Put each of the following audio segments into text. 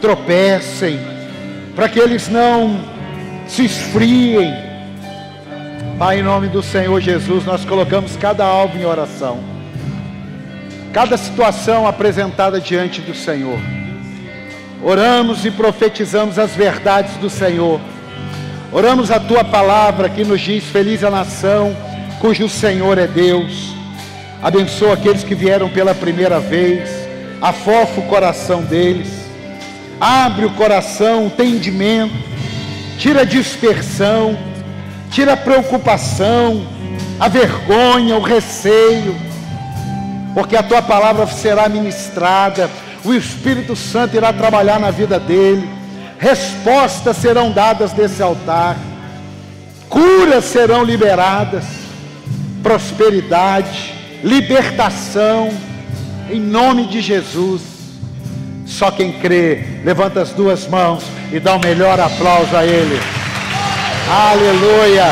tropecem, para que eles não se esfriem. Pai, em nome do Senhor Jesus, nós colocamos cada alvo em oração, cada situação apresentada diante do Senhor. Oramos e profetizamos as verdades do Senhor. Oramos a tua palavra que nos diz: Feliz a nação cujo Senhor é Deus. Abençoa aqueles que vieram pela primeira vez, afofa o coração deles, abre o coração, o entendimento, tira a dispersão, tira a preocupação, a vergonha, o receio, porque a tua palavra será ministrada o Espírito Santo irá trabalhar na vida dele, respostas serão dadas desse altar, curas serão liberadas, prosperidade, libertação, em nome de Jesus. Só quem crê, levanta as duas mãos e dá o um melhor aplauso a Ele. Aleluia!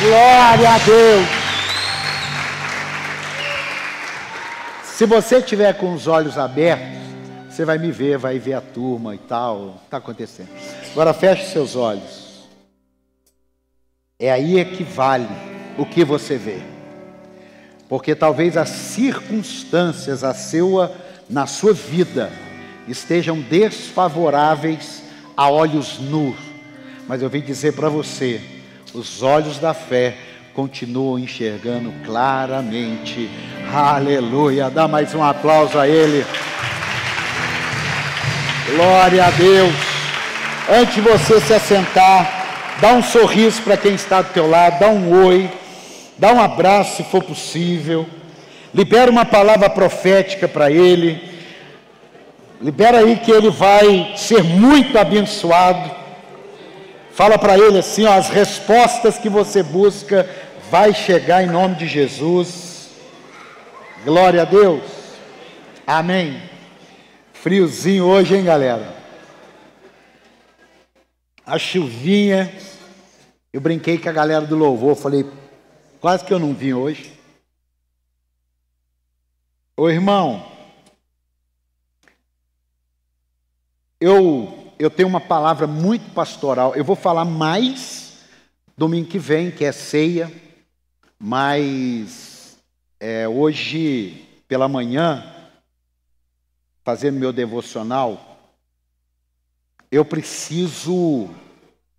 Glória a Deus! Se você tiver com os olhos abertos, você vai me ver, vai ver a turma e tal, está acontecendo. Agora feche seus olhos. É aí é que vale o que você vê. Porque talvez as circunstâncias a sua, na sua vida estejam desfavoráveis a olhos nus. Mas eu vim dizer para você, os olhos da fé continuam enxergando claramente. Aleluia. Dá mais um aplauso a Ele. Glória a Deus. Antes de você se assentar, dá um sorriso para quem está do teu lado, dá um oi, dá um abraço se for possível. Libera uma palavra profética para ele. Libera aí que ele vai ser muito abençoado. Fala para ele assim, ó, as respostas que você busca vai chegar em nome de Jesus. Glória a Deus. Amém. Friozinho hoje, hein, galera? A chuvinha. Eu brinquei com a galera do louvor, falei, quase que eu não vim hoje. Ô irmão, eu, eu tenho uma palavra muito pastoral. Eu vou falar mais domingo que vem, que é ceia. Mas é, hoje pela manhã, fazendo meu devocional, eu preciso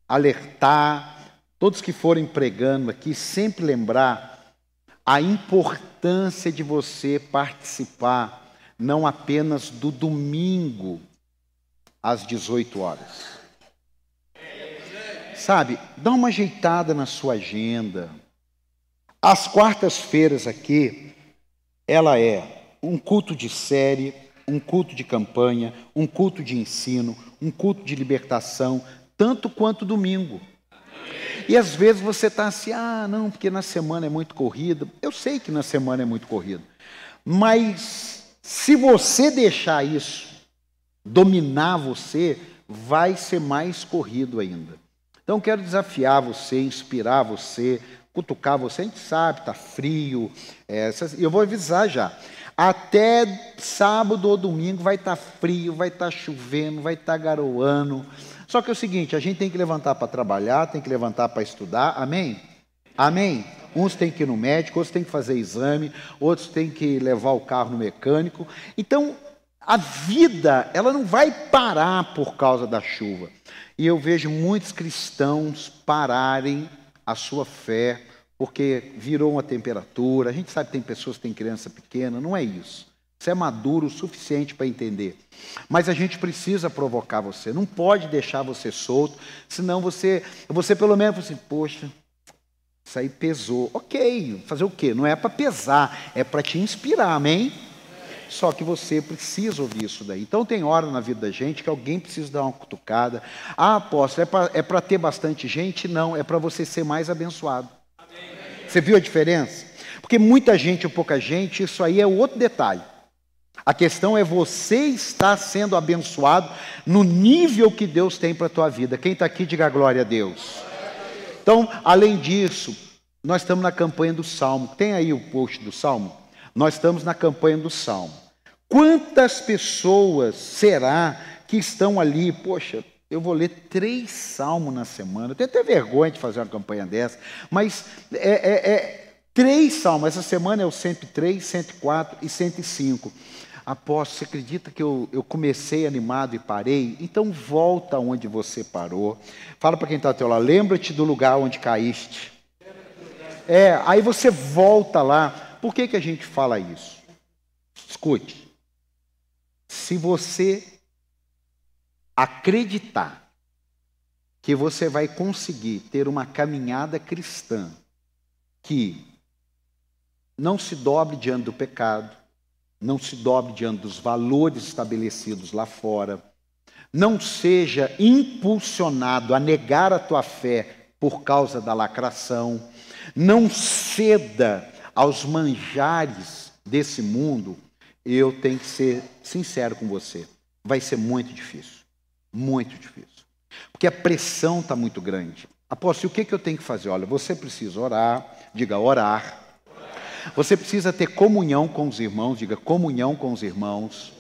alertar todos que forem pregando aqui, sempre lembrar a importância de você participar não apenas do domingo às 18 horas. Sabe, dá uma ajeitada na sua agenda. As quartas-feiras aqui, ela é um culto de série, um culto de campanha, um culto de ensino, um culto de libertação, tanto quanto domingo. E às vezes você está assim, ah, não, porque na semana é muito corrida. Eu sei que na semana é muito corrida. Mas se você deixar isso dominar você, vai ser mais corrido ainda. Então quero desafiar você, inspirar você, cutucar você, a gente sabe, está frio. É, eu vou avisar já. Até sábado ou domingo vai estar tá frio, vai estar tá chovendo, vai estar tá garoando. Só que é o seguinte, a gente tem que levantar para trabalhar, tem que levantar para estudar, amém? Amém? Uns têm que ir no médico, outros têm que fazer exame, outros têm que levar o carro no mecânico. Então, a vida, ela não vai parar por causa da chuva. E eu vejo muitos cristãos pararem a sua fé, porque virou uma temperatura. A gente sabe que tem pessoas que têm criança pequena, não é isso. Você é maduro o suficiente para entender. Mas a gente precisa provocar você, não pode deixar você solto, senão você, você pelo menos assim, poxa, isso aí pesou. Ok, fazer o quê? Não é para pesar, é para te inspirar, amém? Só que você precisa ouvir isso daí. Então tem hora na vida da gente que alguém precisa dar uma cutucada. Ah, apóstolo, é para é ter bastante gente? Não, é para você ser mais abençoado. Você viu a diferença? Porque muita gente ou pouca gente, isso aí é outro detalhe. A questão é você estar sendo abençoado no nível que Deus tem para a tua vida. Quem está aqui, diga glória a Deus. Então, além disso, nós estamos na campanha do Salmo. Tem aí o post do Salmo? Nós estamos na campanha do Salmo. Quantas pessoas será que estão ali? Poxa, eu vou ler três salmos na semana. Eu tenho até vergonha de fazer uma campanha dessa, mas é, é, é três salmos. Essa semana é o 103, 104 e 105. Apóstolo, você acredita que eu, eu comecei animado e parei? Então volta onde você parou. Fala para quem está ao teu lembra-te do lugar onde caíste. É, aí você volta lá. Por que, que a gente fala isso? Escute. Se você acreditar que você vai conseguir ter uma caminhada cristã que não se dobre diante do pecado, não se dobre diante dos valores estabelecidos lá fora, não seja impulsionado a negar a tua fé por causa da lacração, não ceda aos manjares desse mundo, eu tenho que ser sincero com você, vai ser muito difícil, muito difícil, porque a pressão está muito grande. Apóstolo, o que, que eu tenho que fazer? Olha, você precisa orar, diga orar, você precisa ter comunhão com os irmãos, diga comunhão com os irmãos.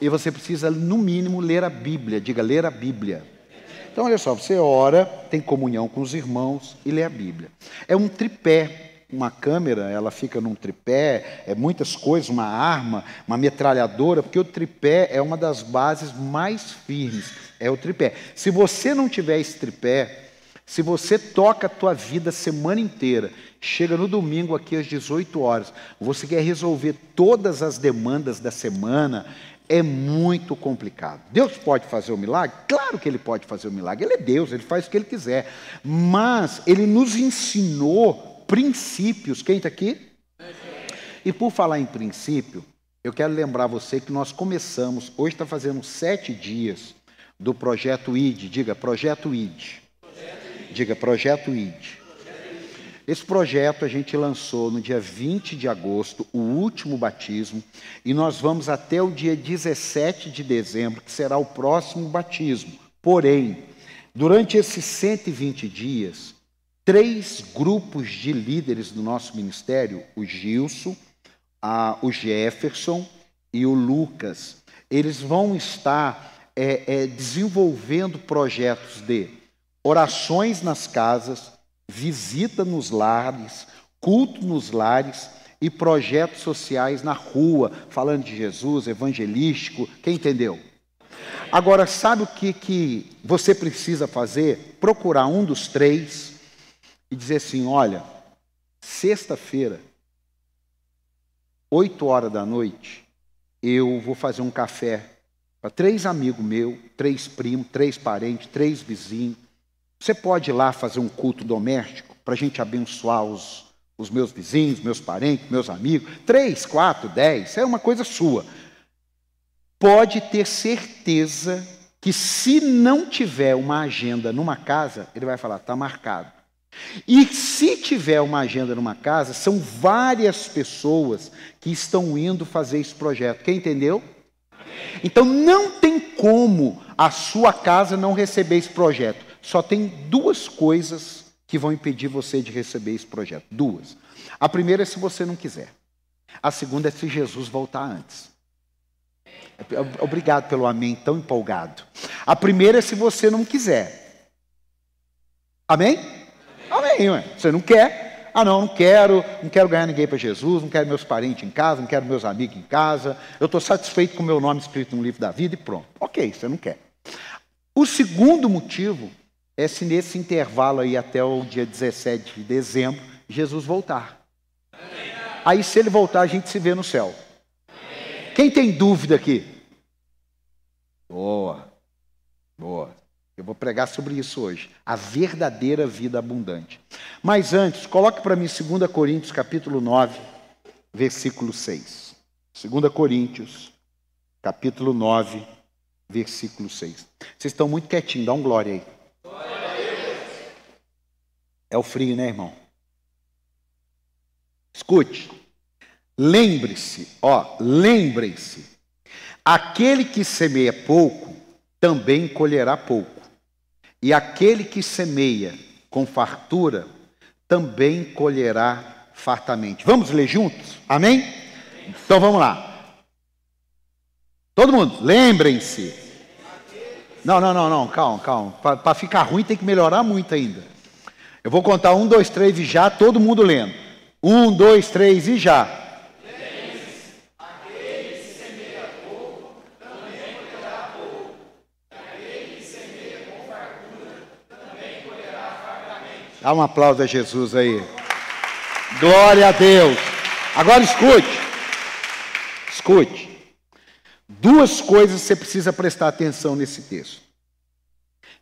E você precisa, no mínimo, ler a Bíblia, diga ler a Bíblia. Então, olha só, você ora, tem comunhão com os irmãos e lê a Bíblia. É um tripé. Uma câmera, ela fica num tripé, é muitas coisas, uma arma, uma metralhadora, porque o tripé é uma das bases mais firmes, é o tripé. Se você não tiver esse tripé, se você toca a tua vida a semana inteira, chega no domingo aqui às 18 horas, você quer resolver todas as demandas da semana, é muito complicado. Deus pode fazer o milagre? Claro que ele pode fazer o milagre. Ele é Deus, ele faz o que ele quiser. Mas ele nos ensinou princípios. Quem está aqui? E por falar em princípio, eu quero lembrar você que nós começamos, hoje está fazendo sete dias do projeto ID. Diga, projeto ID. Diga, projeto ID. Esse projeto a gente lançou no dia 20 de agosto, o último batismo, e nós vamos até o dia 17 de dezembro, que será o próximo batismo. Porém, durante esses 120 dias, três grupos de líderes do nosso ministério, o Gilson, a, o Jefferson e o Lucas, eles vão estar é, é, desenvolvendo projetos de orações nas casas, visita nos lares, culto nos lares e projetos sociais na rua, falando de Jesus, evangelístico. Quem entendeu? Agora, sabe o que, que você precisa fazer? Procurar um dos três e dizer assim: olha, sexta-feira, oito horas da noite, eu vou fazer um café para três amigos meus, três primos, três parentes, três vizinhos você pode ir lá fazer um culto doméstico para a gente abençoar os, os meus vizinhos, meus parentes, meus amigos. Três, quatro, dez, é uma coisa sua. Pode ter certeza que se não tiver uma agenda numa casa, ele vai falar, está marcado. E se tiver uma agenda numa casa, são várias pessoas que estão indo fazer esse projeto. Quem entendeu? Então não tem como a sua casa não receber esse projeto. Só tem duas coisas que vão impedir você de receber esse projeto. Duas. A primeira é se você não quiser. A segunda é se Jesus voltar antes. Obrigado pelo amém tão empolgado. A primeira é se você não quiser. Amém? Amém, ué. Você não quer? Ah, não, não quero, não quero ganhar ninguém para Jesus, não quero meus parentes em casa, não quero meus amigos em casa, eu estou satisfeito com o meu nome escrito no livro da vida e pronto. Ok, você não quer. O segundo motivo é se nesse intervalo aí até o dia 17 de dezembro, Jesus voltar. Aí, se ele voltar, a gente se vê no céu. Quem tem dúvida aqui? Boa, boa. Eu vou pregar sobre isso hoje. A verdadeira vida abundante. Mas antes, coloque para mim 2 Coríntios capítulo 9, versículo 6. 2 Coríntios, capítulo 9, versículo 6. Vocês estão muito quietinhos, dá um glória aí. É o frio, né, irmão? Escute. Lembre-se, ó, lembrem-se. Aquele que semeia pouco, também colherá pouco. E aquele que semeia com fartura, também colherá fartamente. Vamos ler juntos? Amém? Então vamos lá. Todo mundo, lembrem-se. Não, não, não, não, calma, calma. Para ficar ruim tem que melhorar muito ainda. Eu vou contar um, dois, três e já, todo mundo lendo. Um, dois, três e já. Dá um aplauso a Jesus aí. Glória a Deus. Agora escute. Escute. Duas coisas você precisa prestar atenção nesse texto.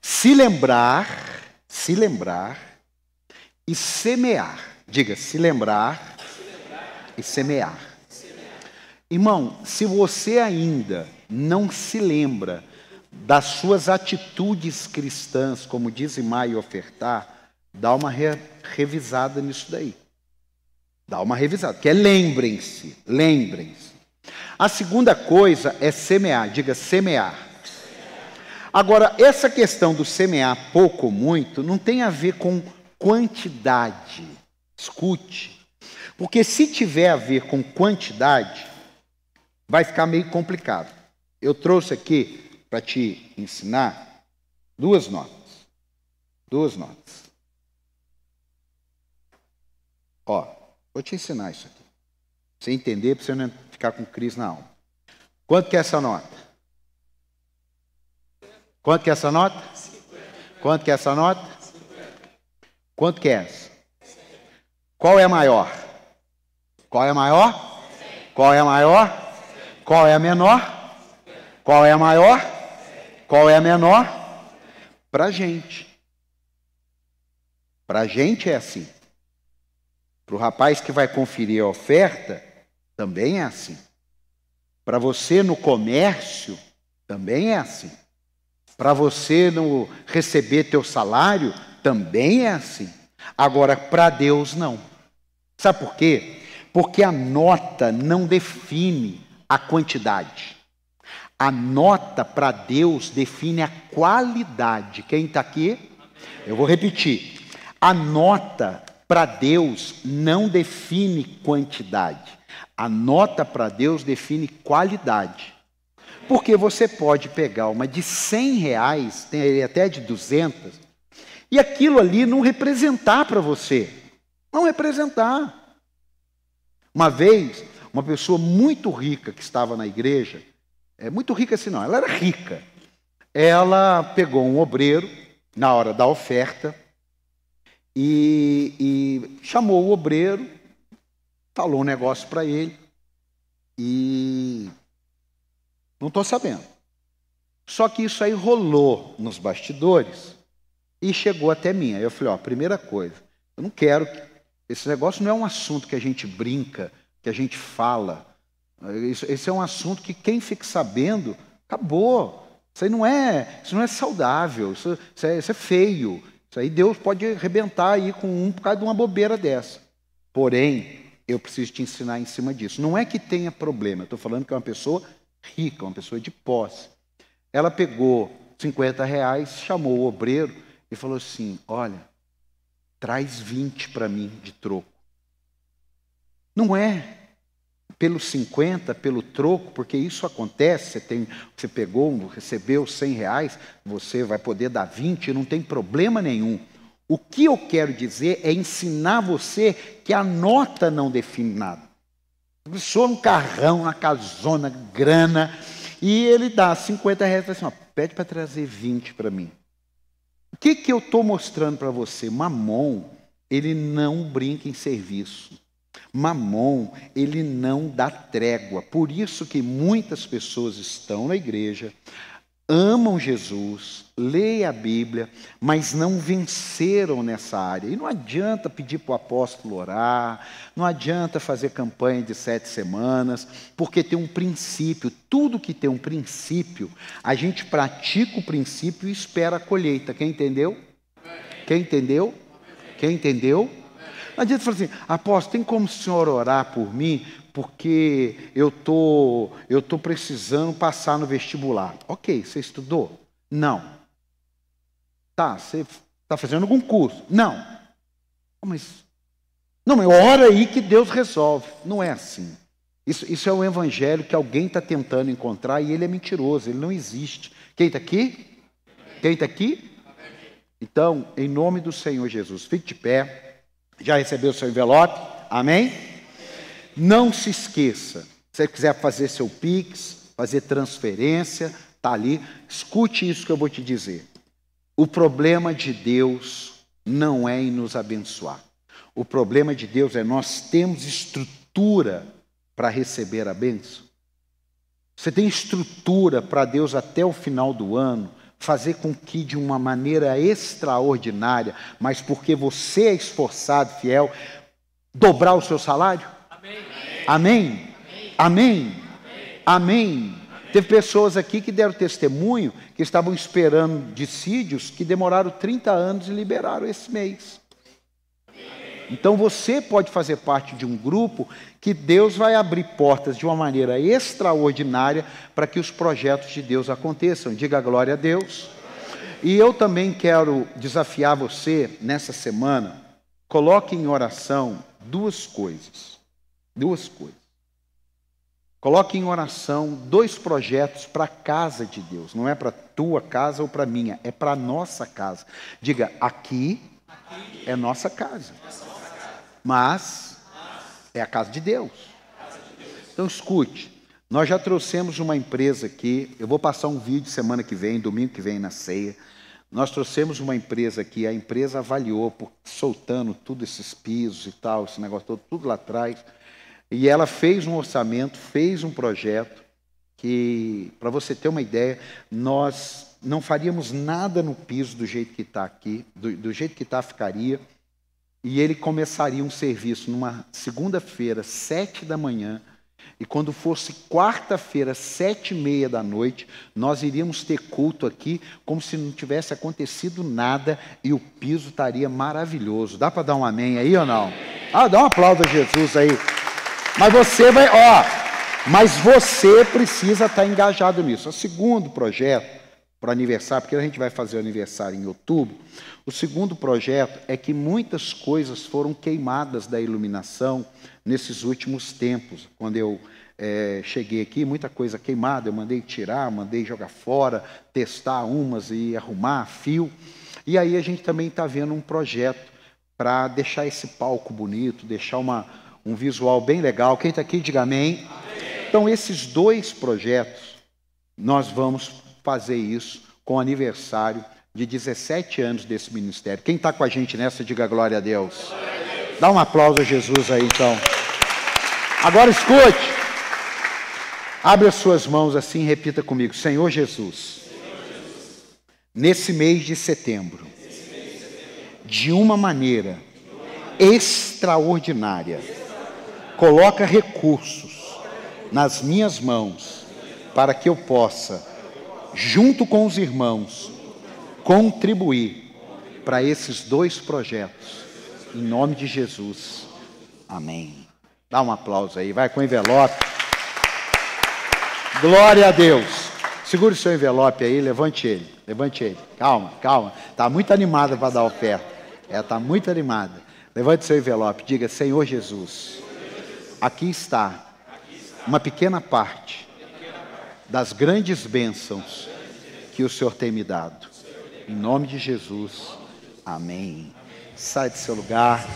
Se lembrar, se lembrar e semear. Diga, se lembrar, se lembrar e semear. semear. Irmão, se você ainda não se lembra das suas atitudes cristãs, como dizimar e ofertar, Dá uma re revisada nisso daí. Dá uma revisada, que é lembrem-se, lembrem-se. A segunda coisa é semear, diga semear. Agora, essa questão do semear pouco ou muito não tem a ver com quantidade. Escute. Porque se tiver a ver com quantidade, vai ficar meio complicado. Eu trouxe aqui para te ensinar duas notas. Duas notas. Ó, vou te ensinar isso aqui. Pra você entender, para você não ficar com crise na alma. Quanto que é essa nota? Quanto que é essa nota? Quanto que é essa nota? Quanto que é essa? Qual é a maior? Qual é a maior? Qual é a maior? Qual é a menor? Qual é a maior? Qual é a menor? Para gente. Para gente é assim. Para o rapaz que vai conferir a oferta, também é assim. Para você no comércio, também é assim. Para você no receber teu salário, também é assim. Agora, para Deus, não. Sabe por quê? Porque a nota não define a quantidade. A nota para Deus define a qualidade. Quem está aqui? Eu vou repetir. A nota para Deus não define quantidade. A nota para Deus define qualidade. Porque você pode pegar uma de 100 reais, tem até de 200, e aquilo ali não representar para você. Não representar. Uma vez, uma pessoa muito rica que estava na igreja, é muito rica assim não, ela era rica. Ela pegou um obreiro na hora da oferta, e, e chamou o obreiro, falou um negócio para ele e não estou sabendo. Só que isso aí rolou nos bastidores e chegou até mim. Aí eu falei, ó, primeira coisa, eu não quero que esse negócio não é um assunto que a gente brinca, que a gente fala. Esse é um assunto que quem fica sabendo, acabou. Isso aí não é, isso não é saudável, isso, isso, é, isso é feio. Isso aí Deus pode arrebentar aí com um por causa de uma bobeira dessa. Porém, eu preciso te ensinar em cima disso. Não é que tenha problema, eu estou falando que é uma pessoa rica, uma pessoa de posse. Ela pegou 50 reais, chamou o obreiro e falou assim: Olha, traz 20 para mim de troco. Não é pelo 50, pelo troco, porque isso acontece, você, tem, você pegou, recebeu 100 reais, você vai poder dar 20, não tem problema nenhum. O que eu quero dizer é ensinar você que a nota não define nada. A pessoa um carrão, uma casona, grana, e ele dá 50 reais e fala assim, ó, pede para trazer 20 para mim. O que, que eu estou mostrando para você? Mamon, ele não brinca em serviço. Mamon, ele não dá trégua. Por isso que muitas pessoas estão na igreja, amam Jesus, leem a Bíblia, mas não venceram nessa área. E não adianta pedir para o apóstolo orar, não adianta fazer campanha de sete semanas, porque tem um princípio. Tudo que tem um princípio, a gente pratica o princípio e espera a colheita. Quem entendeu? Quem entendeu? Quem entendeu? Não adianta falar assim, apóstolo, tem como o senhor orar por mim? Porque eu tô, eu tô precisando passar no vestibular. Ok, você estudou? Não. Tá, você está fazendo algum curso? Não. Mas, não, mas ora aí que Deus resolve. Não é assim. Isso, isso é um evangelho que alguém está tentando encontrar e ele é mentiroso, ele não existe. Quem está aqui? Quem está aqui? Então, em nome do Senhor Jesus, fique de pé. Já recebeu o seu envelope? Amém? Não se esqueça. Se você quiser fazer seu Pix, fazer transferência, está ali. Escute isso que eu vou te dizer. O problema de Deus não é em nos abençoar. O problema de Deus é nós temos estrutura para receber a bênção. Você tem estrutura para Deus até o final do ano fazer com que de uma maneira extraordinária, mas porque você é esforçado, fiel, dobrar o seu salário? Amém. Amém. Amém. Teve pessoas aqui que deram testemunho que estavam esperando dissídios que demoraram 30 anos e liberaram esse mês. Então você pode fazer parte de um grupo que Deus vai abrir portas de uma maneira extraordinária para que os projetos de Deus aconteçam. Diga glória a Deus. E eu também quero desafiar você nessa semana, coloque em oração duas coisas. Duas coisas. Coloque em oração dois projetos para a casa de Deus. Não é para a tua casa ou para a minha, é para nossa casa. Diga, aqui é nossa casa. Mas é a casa de Deus. Então escute, nós já trouxemos uma empresa aqui, eu vou passar um vídeo semana que vem, domingo que vem na ceia. Nós trouxemos uma empresa aqui, a empresa avaliou, por, soltando tudo esses pisos e tal, esse negócio todo, tudo lá atrás. E ela fez um orçamento, fez um projeto que, para você ter uma ideia, nós não faríamos nada no piso do jeito que está aqui, do, do jeito que está ficaria. E ele começaria um serviço numa segunda-feira, sete da manhã, e quando fosse quarta-feira, sete e meia da noite, nós iríamos ter culto aqui, como se não tivesse acontecido nada, e o piso estaria maravilhoso. Dá para dar um amém aí ou não? Ah, dá um aplauso a Jesus aí. Mas você vai, ó, mas você precisa estar engajado nisso. O segundo projeto, para aniversário, porque a gente vai fazer o aniversário em outubro, o segundo projeto é que muitas coisas foram queimadas da iluminação nesses últimos tempos. Quando eu é, cheguei aqui, muita coisa queimada, eu mandei tirar, mandei jogar fora, testar umas e arrumar fio. E aí a gente também está vendo um projeto para deixar esse palco bonito, deixar uma, um visual bem legal. Quem está aqui, diga amém. amém. Então, esses dois projetos, nós vamos fazer isso com o aniversário de 17 anos desse ministério. Quem está com a gente nessa, diga glória a Deus. Glória a Deus. Dá um aplauso a Jesus aí, então. Agora escute. Abre as suas mãos assim e repita comigo: Senhor Jesus, nesse mês de setembro, de uma maneira extraordinária, coloca recursos nas minhas mãos para que eu possa, junto com os irmãos, contribuir para esses dois projetos. Em nome de Jesus. Amém. Dá um aplauso aí, vai com o envelope. Glória a Deus. Segure o seu envelope aí, levante ele. Levante ele. Calma, calma. Está muito animada para dar oferta. É, está muito animada. Levante seu envelope. Diga, Senhor Jesus, aqui está uma pequena parte das grandes bênçãos que o Senhor tem me dado. Em nome de Jesus. Amém. Sai do seu lugar.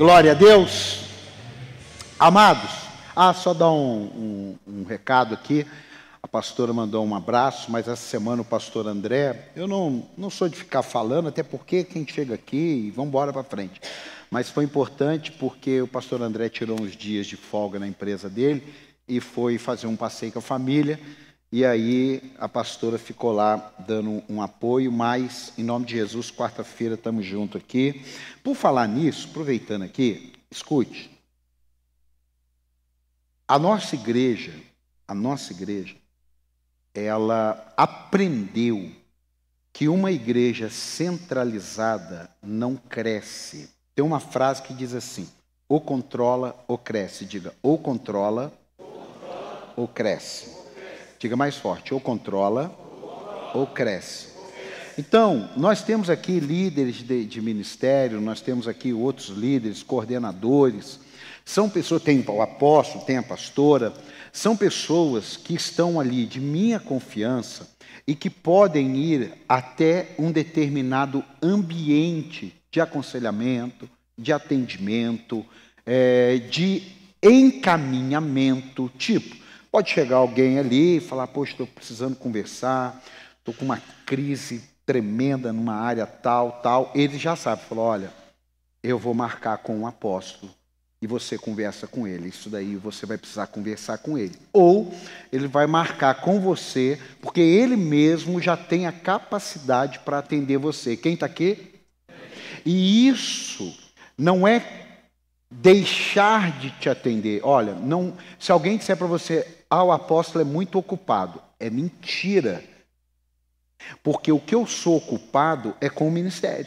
Glória a Deus. Amados, ah, só dar um, um, um recado aqui. A pastora mandou um abraço, mas essa semana o pastor André, eu não, não sou de ficar falando, até porque quem chega aqui e vamos embora para frente. Mas foi importante porque o pastor André tirou uns dias de folga na empresa dele e foi fazer um passeio com a família. E aí a pastora ficou lá dando um apoio, mas em nome de Jesus, quarta-feira estamos juntos aqui. Por falar nisso, aproveitando aqui, escute. A nossa igreja, a nossa igreja, ela aprendeu que uma igreja centralizada não cresce. Tem uma frase que diz assim: ou controla ou cresce. Diga, ou controla ou, controla, ou cresce. Diga mais forte: ou controla ou cresce. Então, nós temos aqui líderes de, de, ministério, nós temos aqui outros líderes, coordenadores, são pessoas, tem o apóstolo, tem a pastora, são pessoas que estão ali de minha confiança e que podem ir até um determinado ambiente de aconselhamento, de atendimento, é, de encaminhamento, tipo, Pode chegar alguém ali e falar: Poxa, estou precisando conversar, estou com uma crise tremenda numa área tal, tal. Ele já sabe, falou: Olha, eu vou marcar com um apóstolo e você conversa com ele. Isso daí você vai precisar conversar com ele. Ou ele vai marcar com você, porque ele mesmo já tem a capacidade para atender você. Quem está aqui? E isso não é deixar de te atender. Olha, não, se alguém disser para você, ah, o apóstolo é muito ocupado, é mentira. Porque o que eu sou ocupado é com o ministério.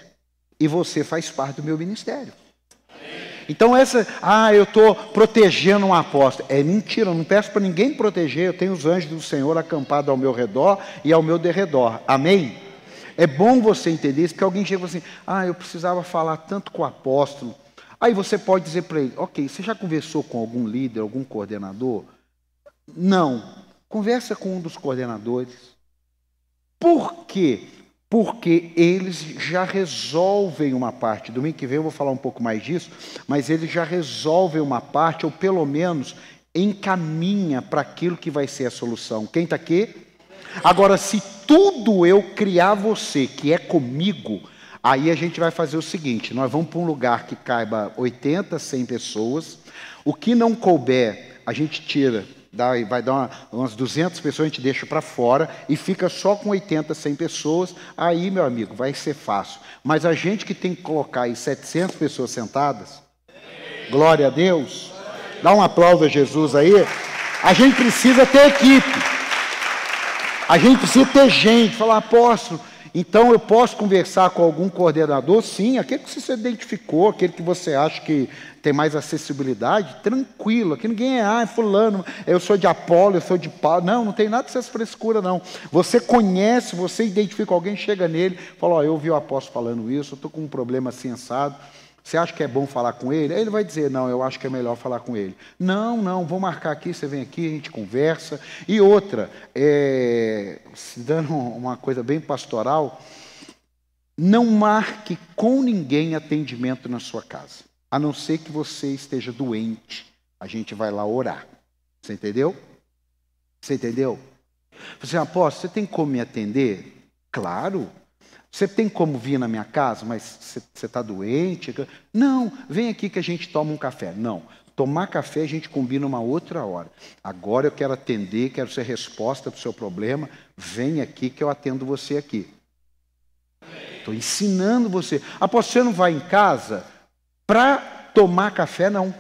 E você faz parte do meu ministério. Então essa, ah, eu estou protegendo um apóstolo. É mentira, eu não peço para ninguém proteger, eu tenho os anjos do Senhor acampados ao meu redor e ao meu derredor. Amém? É bom você entender isso, porque alguém chega assim, ah, eu precisava falar tanto com o apóstolo, Aí você pode dizer para ele: ok, você já conversou com algum líder, algum coordenador? Não. Conversa com um dos coordenadores. Por quê? Porque eles já resolvem uma parte. Domingo que vem eu vou falar um pouco mais disso, mas eles já resolvem uma parte, ou pelo menos encaminha para aquilo que vai ser a solução. Quem está aqui? Agora, se tudo eu criar você, que é comigo, Aí a gente vai fazer o seguinte: nós vamos para um lugar que caiba 80, 100 pessoas. O que não couber, a gente tira, dá, vai dar uma, umas 200 pessoas, a gente deixa para fora e fica só com 80, 100 pessoas. Aí, meu amigo, vai ser fácil. Mas a gente que tem que colocar aí 700 pessoas sentadas, glória a Deus, dá um aplauso a Jesus aí. A gente precisa ter equipe. A gente precisa ter gente. Falar, apóstolo então eu posso conversar com algum coordenador, sim, aquele que você identificou, aquele que você acha que tem mais acessibilidade, tranquilo, aqui ninguém é, ah, é fulano, eu sou de Apolo, eu sou de Paulo. Não, não tem nada dessas frescura, não. Você conhece, você identifica alguém, chega nele, fala, ó, oh, eu ouvi o apóstolo falando isso, eu estou com um problema assim assado. Você acha que é bom falar com ele? Aí ele vai dizer: Não, eu acho que é melhor falar com ele. Não, não, vou marcar aqui, você vem aqui, a gente conversa. E outra, é, se dando uma coisa bem pastoral, não marque com ninguém atendimento na sua casa, a não ser que você esteja doente. A gente vai lá orar. Você entendeu? Você entendeu? Você, apóstolo, você tem como me atender? Claro. Você tem como vir na minha casa, mas você está doente? Não, vem aqui que a gente toma um café. Não, tomar café a gente combina uma outra hora. Agora eu quero atender, quero ser resposta para o seu problema. Vem aqui que eu atendo você aqui. Estou ensinando você. Após você não vai em casa para tomar café, não.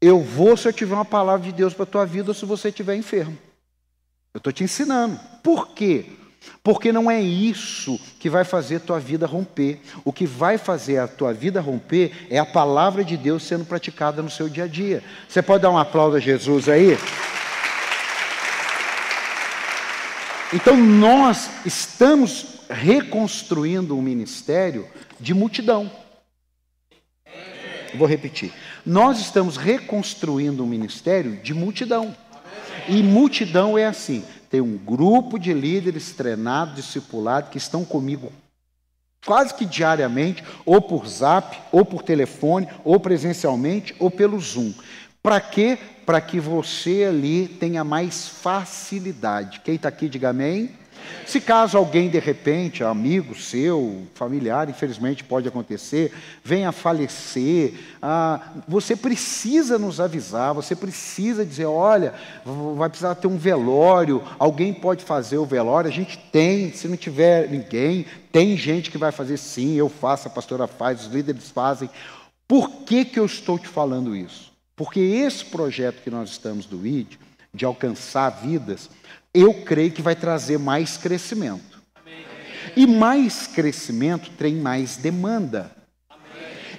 Eu vou se eu tiver uma palavra de Deus para a tua vida ou se você estiver enfermo. Eu estou te ensinando. Por quê? Porque não é isso que vai fazer tua vida romper. O que vai fazer a tua vida romper é a palavra de Deus sendo praticada no seu dia a dia. Você pode dar um aplauso a Jesus aí? Então nós estamos reconstruindo um ministério de multidão. Vou repetir. Nós estamos reconstruindo um ministério de multidão. E multidão é assim: tem um grupo de líderes treinados, discipulados, que estão comigo quase que diariamente, ou por zap, ou por telefone, ou presencialmente, ou pelo Zoom. Para quê? Para que você ali tenha mais facilidade. Quem está aqui, diga amém. Se caso alguém, de repente, amigo seu, familiar, infelizmente pode acontecer, venha a falecer, ah, você precisa nos avisar, você precisa dizer: olha, vai precisar ter um velório, alguém pode fazer o velório, a gente tem, se não tiver ninguém, tem gente que vai fazer sim, eu faço, a pastora faz, os líderes fazem. Por que, que eu estou te falando isso? Porque esse projeto que nós estamos do ID, de alcançar vidas, eu creio que vai trazer mais crescimento. E mais crescimento tem mais demanda.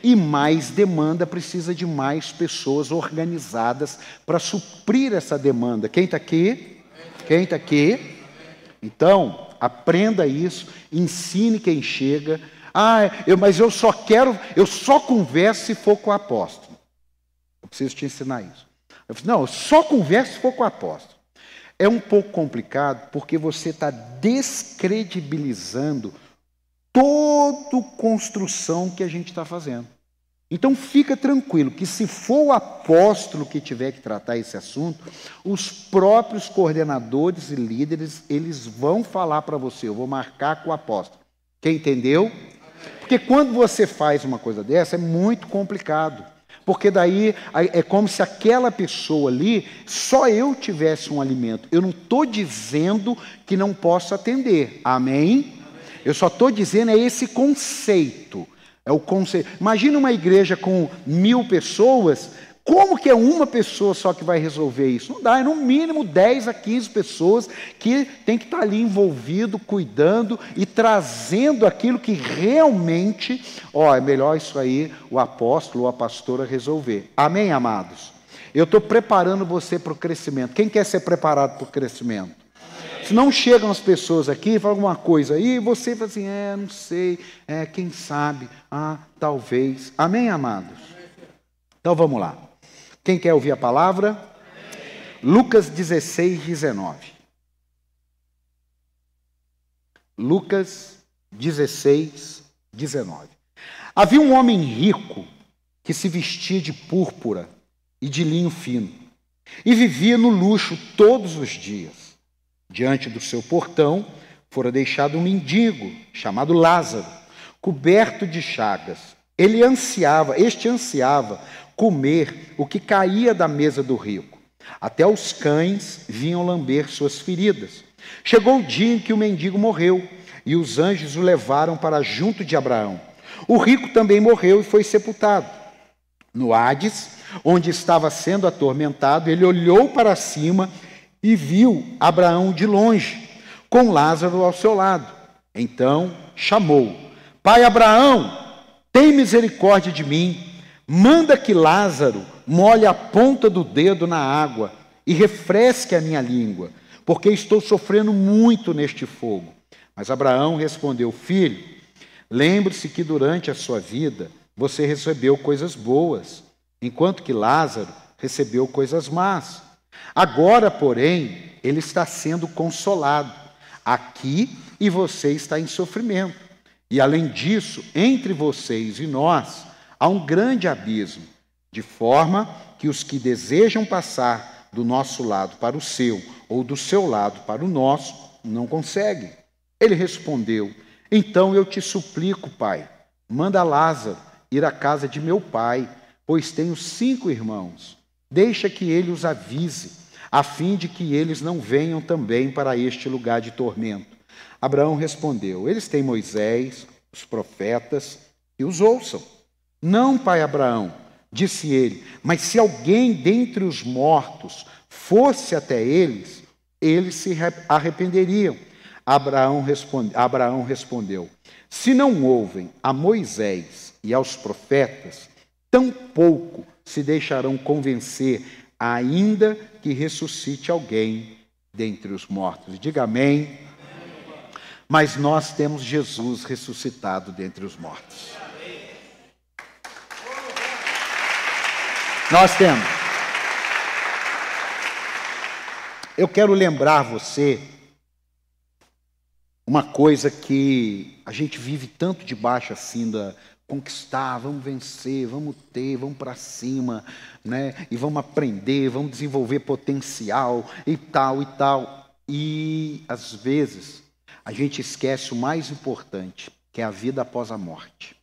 E mais demanda precisa de mais pessoas organizadas para suprir essa demanda. Quem está aqui? Quem está aqui? Então, aprenda isso, ensine quem chega. Ah, eu, mas eu só quero, eu só converso se for com o apóstolo. Eu preciso te ensinar isso. Eu não, eu só converso se for com o apóstolo. É um pouco complicado porque você está descredibilizando toda construção que a gente está fazendo. Então fica tranquilo que se for o apóstolo que tiver que tratar esse assunto, os próprios coordenadores e líderes, eles vão falar para você, eu vou marcar com o apóstolo. Quem entendeu? Porque quando você faz uma coisa dessa é muito complicado. Porque daí é como se aquela pessoa ali, só eu tivesse um alimento. Eu não estou dizendo que não posso atender. Amém? Eu só estou dizendo é esse conceito. É o conceito. Imagina uma igreja com mil pessoas, como que é uma pessoa só que vai resolver isso? Não dá, é no mínimo 10 a 15 pessoas que tem que estar ali envolvido, cuidando e trazendo aquilo que realmente, ó, é melhor isso aí o apóstolo ou a pastora resolver. Amém, amados? Eu estou preparando você para o crescimento. Quem quer ser preparado para o crescimento? Se não chegam as pessoas aqui, falam alguma coisa aí, você fala assim, é, não sei, é, quem sabe, ah, talvez. Amém, amados? Então vamos lá. Quem quer ouvir a palavra? Lucas 16, 19. Lucas 16, 19. Havia um homem rico que se vestia de púrpura e de linho fino e vivia no luxo todos os dias. Diante do seu portão fora deixado um mendigo chamado Lázaro, coberto de chagas. Ele ansiava, este ansiava comer o que caía da mesa do rico. Até os cães vinham lamber suas feridas. Chegou o dia em que o mendigo morreu e os anjos o levaram para junto de Abraão. O rico também morreu e foi sepultado. No Hades, onde estava sendo atormentado, ele olhou para cima e viu Abraão de longe, com Lázaro ao seu lado. Então chamou: Pai Abraão, tem misericórdia de mim Manda que Lázaro molhe a ponta do dedo na água e refresque a minha língua, porque estou sofrendo muito neste fogo. Mas Abraão respondeu: Filho, lembre-se que durante a sua vida você recebeu coisas boas, enquanto que Lázaro recebeu coisas más. Agora, porém, ele está sendo consolado aqui e você está em sofrimento. E além disso, entre vocês e nós, Há um grande abismo, de forma que os que desejam passar do nosso lado para o seu, ou do seu lado para o nosso, não conseguem. Ele respondeu: Então eu te suplico, pai, manda Lázaro ir à casa de meu pai, pois tenho cinco irmãos. Deixa que ele os avise, a fim de que eles não venham também para este lugar de tormento. Abraão respondeu: Eles têm Moisés, os profetas, e os ouçam. Não, pai Abraão, disse ele, mas se alguém dentre os mortos fosse até eles, eles se arrependeriam. Abraão, responde, Abraão respondeu: Se não ouvem a Moisés e aos profetas, tampouco se deixarão convencer, ainda que ressuscite alguém dentre os mortos. Diga amém. Mas nós temos Jesus ressuscitado dentre os mortos. Nós temos. Eu quero lembrar você uma coisa que a gente vive tanto debaixo assim da conquistar, vamos vencer, vamos ter, vamos para cima, né? E vamos aprender, vamos desenvolver potencial e tal e tal. E às vezes a gente esquece o mais importante, que é a vida após a morte.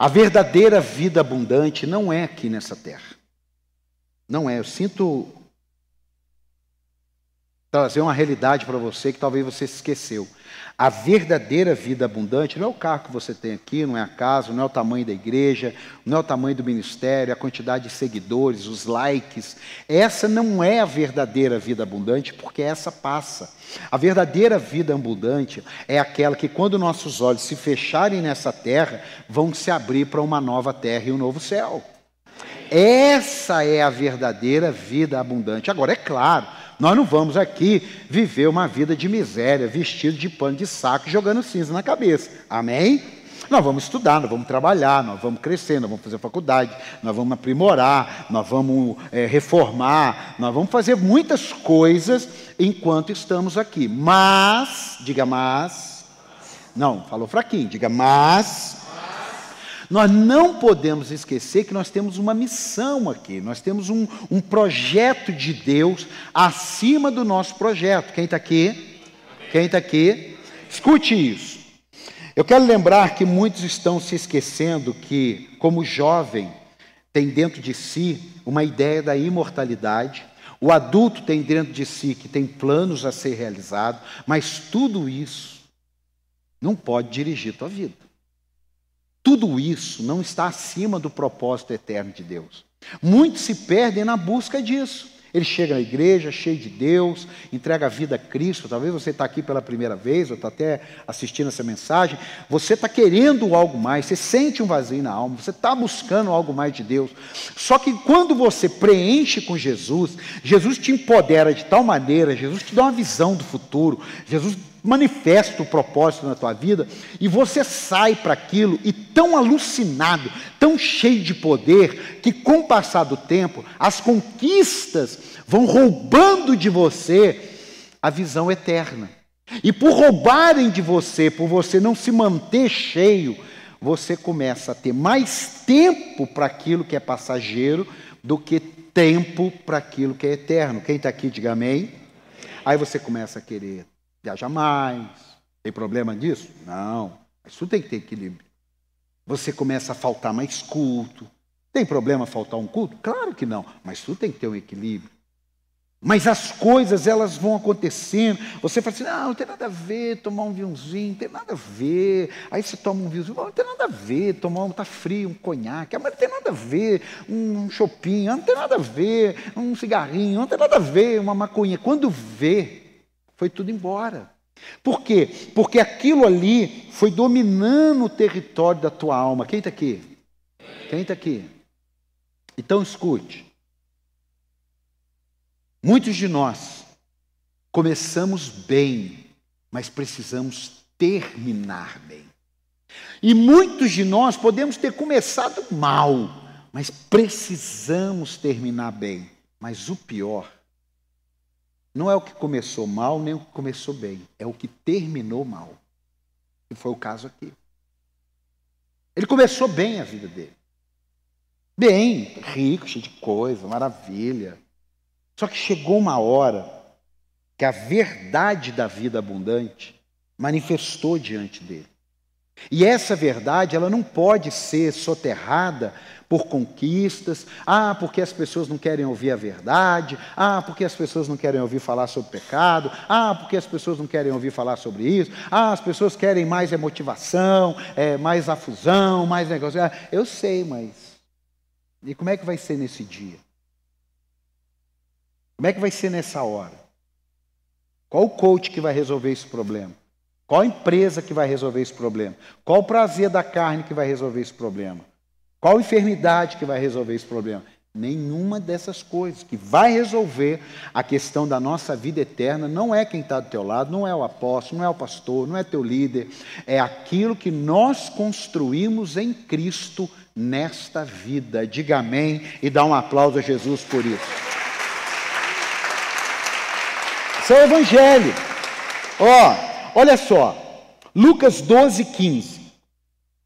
A verdadeira vida abundante não é aqui nessa terra. Não é. Eu sinto trazer uma realidade para você que talvez você esqueceu. A verdadeira vida abundante não é o carro que você tem aqui, não é a casa, não é o tamanho da igreja, não é o tamanho do ministério, a quantidade de seguidores, os likes. Essa não é a verdadeira vida abundante, porque essa passa. A verdadeira vida abundante é aquela que, quando nossos olhos se fecharem nessa terra, vão se abrir para uma nova terra e um novo céu. Essa é a verdadeira vida abundante. Agora, é claro, nós não vamos aqui viver uma vida de miséria, vestido de pano de saco, jogando cinza na cabeça. Amém? Nós vamos estudar, nós vamos trabalhar, nós vamos crescer, nós vamos fazer faculdade, nós vamos aprimorar, nós vamos é, reformar, nós vamos fazer muitas coisas enquanto estamos aqui. Mas, diga mas, não, falou fraquinho, diga mas, nós não podemos esquecer que nós temos uma missão aqui, nós temos um, um projeto de Deus acima do nosso projeto. Quem está aqui? Quem está aqui? Escute isso. Eu quero lembrar que muitos estão se esquecendo que, como jovem, tem dentro de si uma ideia da imortalidade, o adulto tem dentro de si que tem planos a ser realizados, mas tudo isso não pode dirigir tua vida. Tudo isso não está acima do propósito eterno de Deus. Muitos se perdem na busca disso. Ele chega na igreja, cheio de Deus, entrega a vida a Cristo. Talvez você está aqui pela primeira vez, ou está até assistindo essa mensagem. Você está querendo algo mais, você sente um vazio na alma, você está buscando algo mais de Deus. Só que quando você preenche com Jesus, Jesus te empodera de tal maneira, Jesus te dá uma visão do futuro, Jesus manifesta o propósito na tua vida e você sai para aquilo e tão alucinado, tão cheio de poder, que com o passar do tempo, as conquistas vão roubando de você a visão eterna. E por roubarem de você, por você não se manter cheio, você começa a ter mais tempo para aquilo que é passageiro do que tempo para aquilo que é eterno. Quem está aqui, diga amém. Aí você começa a querer viaja mais. Tem problema disso? Não. Mas tudo tem que ter equilíbrio. Você começa a faltar mais culto. Tem problema faltar um culto? Claro que não, mas tudo tem que ter um equilíbrio. Mas as coisas elas vão acontecendo. Você fala assim: ah, não tem nada a ver tomar um vinhozinho, não tem nada a ver. Aí você toma um vinhozinho, não tem nada a ver tomar um, tá frio, um conhaque, mas não tem nada a ver um shopping, não tem nada a ver um cigarrinho, não tem nada a ver uma maconha. Quando vê, foi tudo embora. Por quê? Porque aquilo ali foi dominando o território da tua alma. Quem está aqui? Quem está aqui? Então escute. Muitos de nós começamos bem, mas precisamos terminar bem. E muitos de nós podemos ter começado mal, mas precisamos terminar bem. Mas o pior não é o que começou mal, nem o que começou bem. É o que terminou mal. E foi o caso aqui. Ele começou bem a vida dele. Bem, rico, cheio de coisa, maravilha. Só que chegou uma hora que a verdade da vida abundante manifestou diante dele. E essa verdade, ela não pode ser soterrada por conquistas, ah, porque as pessoas não querem ouvir a verdade, ah, porque as pessoas não querem ouvir falar sobre pecado, ah, porque as pessoas não querem ouvir falar sobre isso, ah, as pessoas querem mais motivação, é, mais afusão, mais negócio. Ah, eu sei, mas. E como é que vai ser nesse dia? Como é que vai ser nessa hora? Qual o coach que vai resolver esse problema? Qual empresa que vai resolver esse problema? Qual o prazer da carne que vai resolver esse problema? Qual enfermidade que vai resolver esse problema? Nenhuma dessas coisas. Que vai resolver a questão da nossa vida eterna não é quem está do teu lado, não é o apóstolo, não é o pastor, não é teu líder. É aquilo que nós construímos em Cristo nesta vida. Diga amém e dá um aplauso a Jesus por isso. Isso é o Evangelho. Ó, olha só. Lucas 12, 15.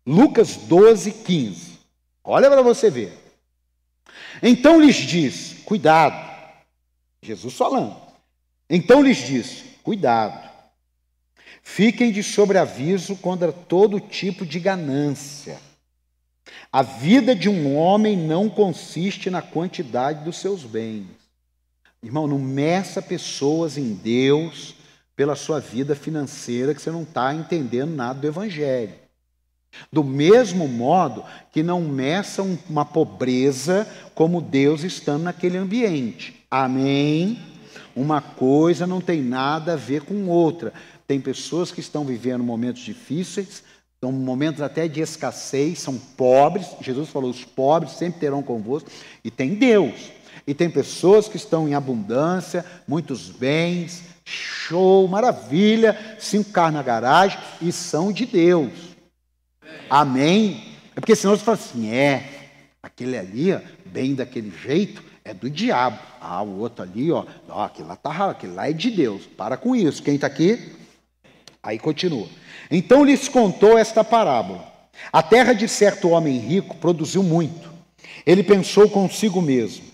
Lucas 12, 15. Olha para você ver. Então lhes diz: cuidado. Jesus falando. Então lhes diz: cuidado. Fiquem de sobreaviso contra todo tipo de ganância. A vida de um homem não consiste na quantidade dos seus bens. Irmão, não meça pessoas em Deus pela sua vida financeira, que você não está entendendo nada do Evangelho. Do mesmo modo que não meça uma pobreza como Deus estando naquele ambiente. Amém? Uma coisa não tem nada a ver com outra. Tem pessoas que estão vivendo momentos difíceis, estão momentos até de escassez, são pobres. Jesus falou: os pobres sempre terão convosco. E tem Deus. E tem pessoas que estão em abundância, muitos bens, show, maravilha, cinco carros na garagem e são de Deus. Amém? É porque senão você fala assim: é, aquele ali, bem daquele jeito, é do diabo. Ah, o outro ali, ó, ó aquele lá tá aquele lá é de Deus. Para com isso. Quem está aqui? Aí continua. Então lhes contou esta parábola. A terra de certo homem rico produziu muito. Ele pensou consigo mesmo: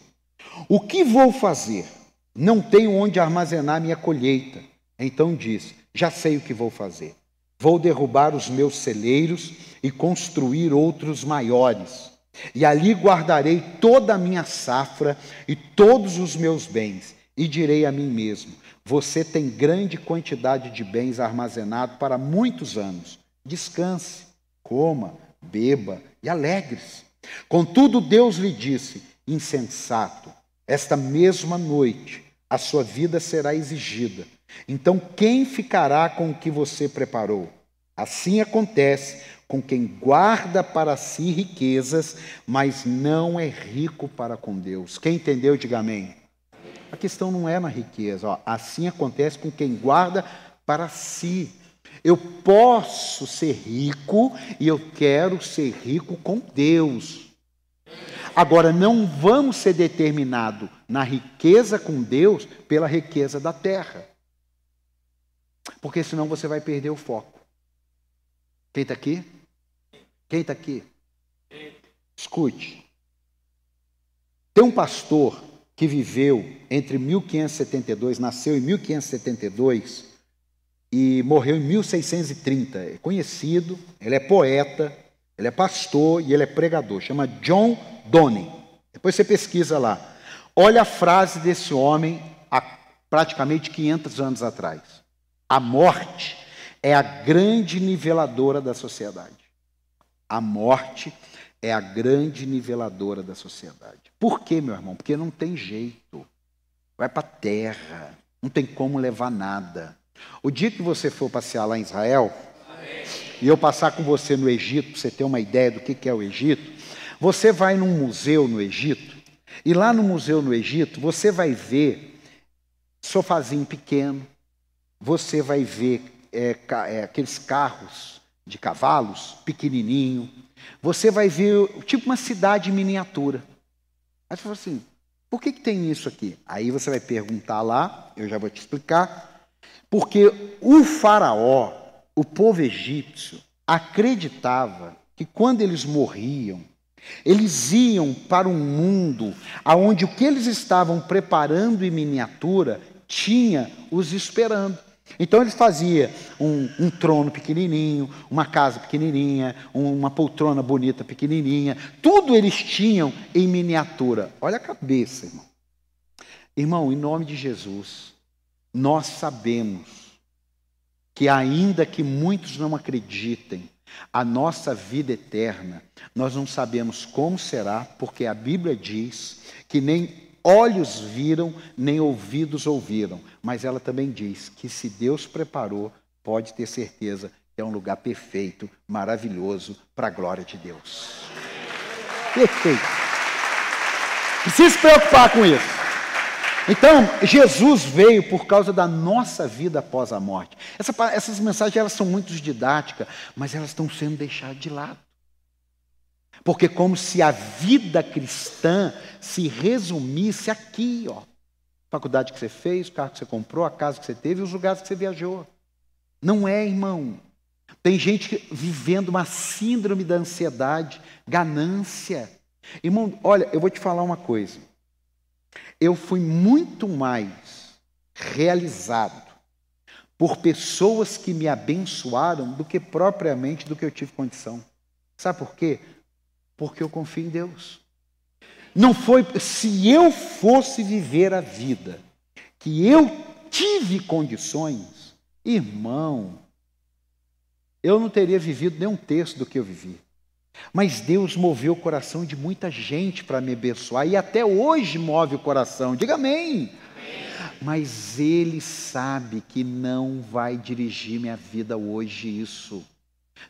O que vou fazer? Não tenho onde armazenar minha colheita. Então disse: Já sei o que vou fazer. Vou derrubar os meus celeiros e construir outros maiores. E ali guardarei toda a minha safra e todos os meus bens. E direi a mim mesmo: você tem grande quantidade de bens armazenados para muitos anos. Descanse, coma, beba e alegre-se. Contudo, Deus lhe disse: insensato, esta mesma noite a sua vida será exigida. Então, quem ficará com o que você preparou? Assim acontece com quem guarda para si riquezas, mas não é rico para com Deus. Quem entendeu, diga amém. A questão não é na riqueza. Ó. Assim acontece com quem guarda para si. Eu posso ser rico e eu quero ser rico com Deus. Agora, não vamos ser determinados na riqueza com Deus pela riqueza da terra. Porque senão você vai perder o foco. Quem está aqui? Quem está aqui? Escute. Tem um pastor que viveu entre 1572, nasceu em 1572 e morreu em 1630. É conhecido, ele é poeta, ele é pastor e ele é pregador. Chama John Donne. Depois você pesquisa lá. Olha a frase desse homem há praticamente 500 anos atrás. A morte é a grande niveladora da sociedade. A morte é a grande niveladora da sociedade. Por quê, meu irmão? Porque não tem jeito. Vai para a terra. Não tem como levar nada. O dia que você for passear lá em Israel, Amém. e eu passar com você no Egito, para você ter uma ideia do que é o Egito, você vai num museu no Egito, e lá no museu no Egito, você vai ver sofazinho pequeno, você vai ver é, é, aqueles carros de cavalos pequenininho, você vai ver tipo uma cidade miniatura. Aí você fala assim: por que, que tem isso aqui? Aí você vai perguntar lá, eu já vou te explicar. Porque o faraó, o povo egípcio, acreditava que quando eles morriam, eles iam para um mundo onde o que eles estavam preparando em miniatura tinha os esperando. Então ele fazia um, um, trono pequenininho, uma casa pequenininha, uma poltrona bonita pequenininha, tudo eles tinham em miniatura. Olha a cabeça, irmão. Irmão, em nome de Jesus, nós sabemos que ainda que muitos não acreditem, a nossa vida eterna, nós não sabemos como será, porque a Bíblia diz que nem olhos viram, nem ouvidos ouviram. Mas ela também diz que se Deus preparou, pode ter certeza que é um lugar perfeito, maravilhoso, para a glória de Deus. Perfeito. Precisa se preocupar com isso. Então, Jesus veio por causa da nossa vida após a morte. Essa, essas mensagens elas são muito didáticas, mas elas estão sendo deixadas de lado. Porque como se a vida cristã se resumisse aqui, ó. Faculdade que você fez, o carro que você comprou, a casa que você teve os lugares que você viajou. Não é, irmão. Tem gente vivendo uma síndrome da ansiedade, ganância. Irmão, olha, eu vou te falar uma coisa. Eu fui muito mais realizado por pessoas que me abençoaram do que propriamente do que eu tive condição. Sabe por quê? Porque eu confio em Deus. Não foi se eu fosse viver a vida que eu tive condições, irmão, eu não teria vivido nem um terço do que eu vivi. Mas Deus moveu o coração de muita gente para me abençoar e até hoje move o coração. Diga amém. amém. Mas Ele sabe que não vai dirigir minha vida hoje isso.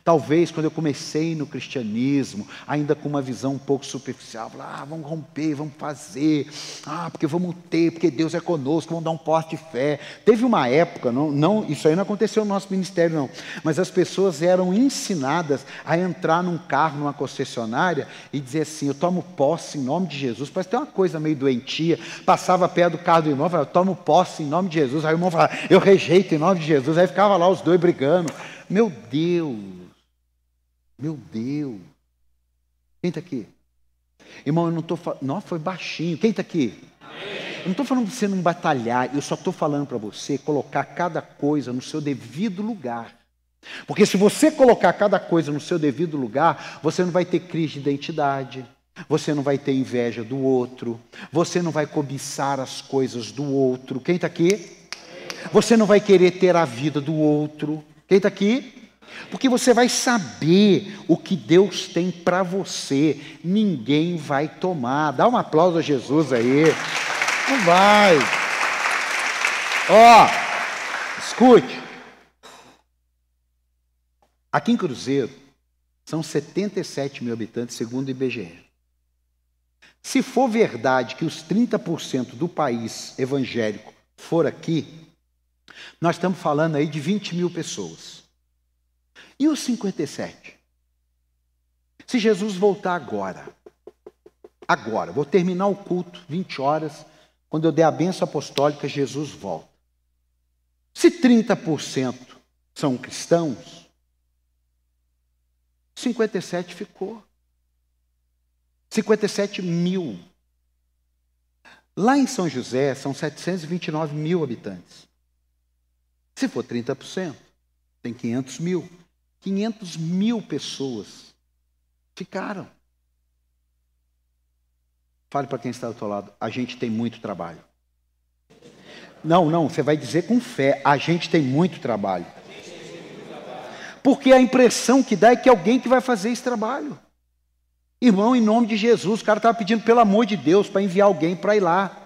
Talvez quando eu comecei no cristianismo, ainda com uma visão um pouco superficial, ah, vamos romper, vamos fazer, ah, porque vamos ter, porque Deus é conosco, vamos dar um porte de fé. Teve uma época, não, não, isso aí não aconteceu no nosso ministério, não, mas as pessoas eram ensinadas a entrar num carro, numa concessionária, e dizer assim: eu tomo posse em nome de Jesus. Parece tem uma coisa meio doentia, passava perto do carro do irmão, falava, eu tomo posse em nome de Jesus. Aí o irmão falava, eu rejeito em nome de Jesus. Aí ficava lá os dois brigando. Meu Deus, meu Deus. Quem está aqui? Irmão, eu não estou falando. Não, foi baixinho. Quem está aqui? Eu não estou falando para você não batalhar, eu só estou falando para você colocar cada coisa no seu devido lugar. Porque se você colocar cada coisa no seu devido lugar, você não vai ter crise de identidade, você não vai ter inveja do outro, você não vai cobiçar as coisas do outro. Quem está aqui? Você não vai querer ter a vida do outro. Quem está aqui? Porque você vai saber o que Deus tem para você. Ninguém vai tomar. Dá um aplauso a Jesus aí. Não vai. Ó, oh, escute. Aqui em Cruzeiro, são 77 mil habitantes, segundo o IBGE. Se for verdade que os 30% do país evangélico for aqui, nós estamos falando aí de 20 mil pessoas. E os 57? Se Jesus voltar agora, agora, vou terminar o culto, 20 horas, quando eu der a benção apostólica, Jesus volta. Se 30% são cristãos, 57 ficou. 57 mil. Lá em São José são 729 mil habitantes. Se for 30%, tem 500 mil. 500 mil pessoas ficaram. Fale para quem está do outro lado, a gente tem muito trabalho. Não, não, você vai dizer com fé, a gente tem muito trabalho. Porque a impressão que dá é que alguém que vai fazer esse trabalho. Irmão, em nome de Jesus, o cara estava pedindo pelo amor de Deus para enviar alguém para ir lá.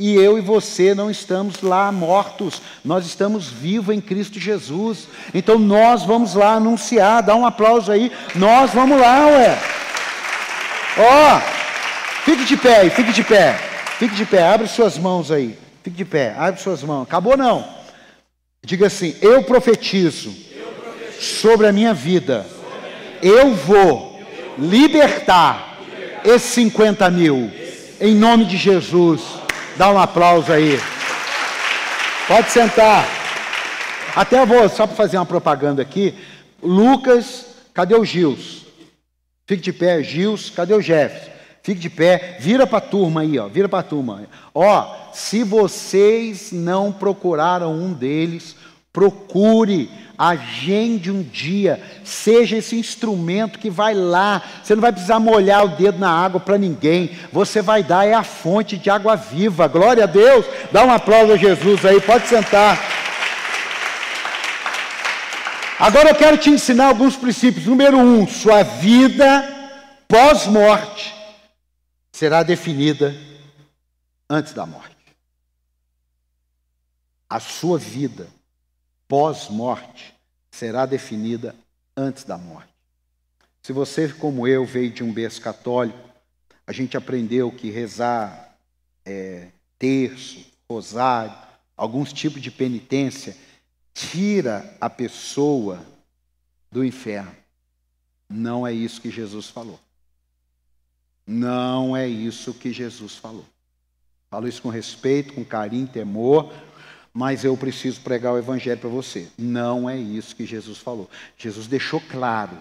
E eu e você não estamos lá mortos, nós estamos vivos em Cristo Jesus. Então nós vamos lá anunciar, dá um aplauso aí, nós vamos lá, ué. Ó, oh, fique de pé aí, fique de pé, fique de pé, abre suas mãos aí, fique de pé, abre suas mãos. Acabou não? Diga assim: eu profetizo, sobre a minha vida, eu vou libertar esses 50 mil, em nome de Jesus. Dá um aplauso aí. Pode sentar. Até vou, só para fazer uma propaganda aqui. Lucas, cadê o Gils? Fique de pé, Gils, cadê o Jefferson? Fique de pé, vira para a turma aí, ó, vira para a turma. Ó, se vocês não procuraram um deles, procure Agende um dia, seja esse instrumento que vai lá. Você não vai precisar molhar o dedo na água para ninguém. Você vai dar é a fonte de água viva. Glória a Deus. Dá um aplauso a Jesus aí. Pode sentar. Agora eu quero te ensinar alguns princípios. Número um, sua vida pós-morte será definida antes da morte. A sua vida pós-morte será definida antes da morte. Se você, como eu, veio de um berço católico, a gente aprendeu que rezar é, terço, rosário, alguns tipos de penitência, tira a pessoa do inferno. Não é isso que Jesus falou. Não é isso que Jesus falou. Falo isso com respeito, com carinho, temor, mas eu preciso pregar o evangelho para você. Não é isso que Jesus falou. Jesus deixou claro.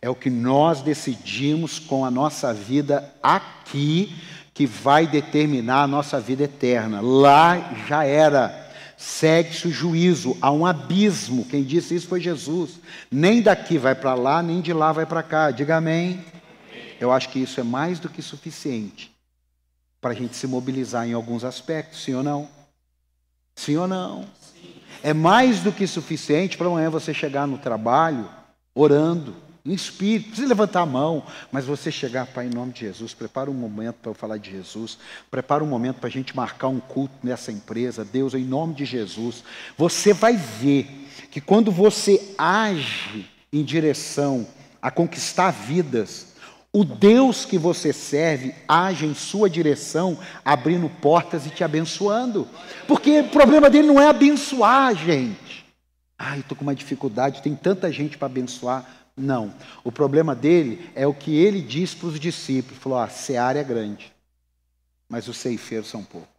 É o que nós decidimos com a nossa vida aqui que vai determinar a nossa vida eterna. Lá já era. Segue-se o juízo, há um abismo. Quem disse isso foi Jesus. Nem daqui vai para lá, nem de lá vai para cá. Diga amém. Eu acho que isso é mais do que suficiente para a gente se mobilizar em alguns aspectos, sim ou não? Sim ou não? Sim. É mais do que suficiente para amanhã você chegar no trabalho orando, em espírito, precisa levantar a mão, mas você chegar, Pai, em nome de Jesus, prepara um momento para eu falar de Jesus, prepara um momento para a gente marcar um culto nessa empresa, Deus, em nome de Jesus. Você vai ver que quando você age em direção a conquistar vidas, o Deus que você serve age em sua direção, abrindo portas e te abençoando. Porque o problema dele não é abençoar, gente. Ai, estou com uma dificuldade, tem tanta gente para abençoar. Não. O problema dele é o que ele diz para os discípulos: falou, a seara é grande, mas os ceifeiros são poucos.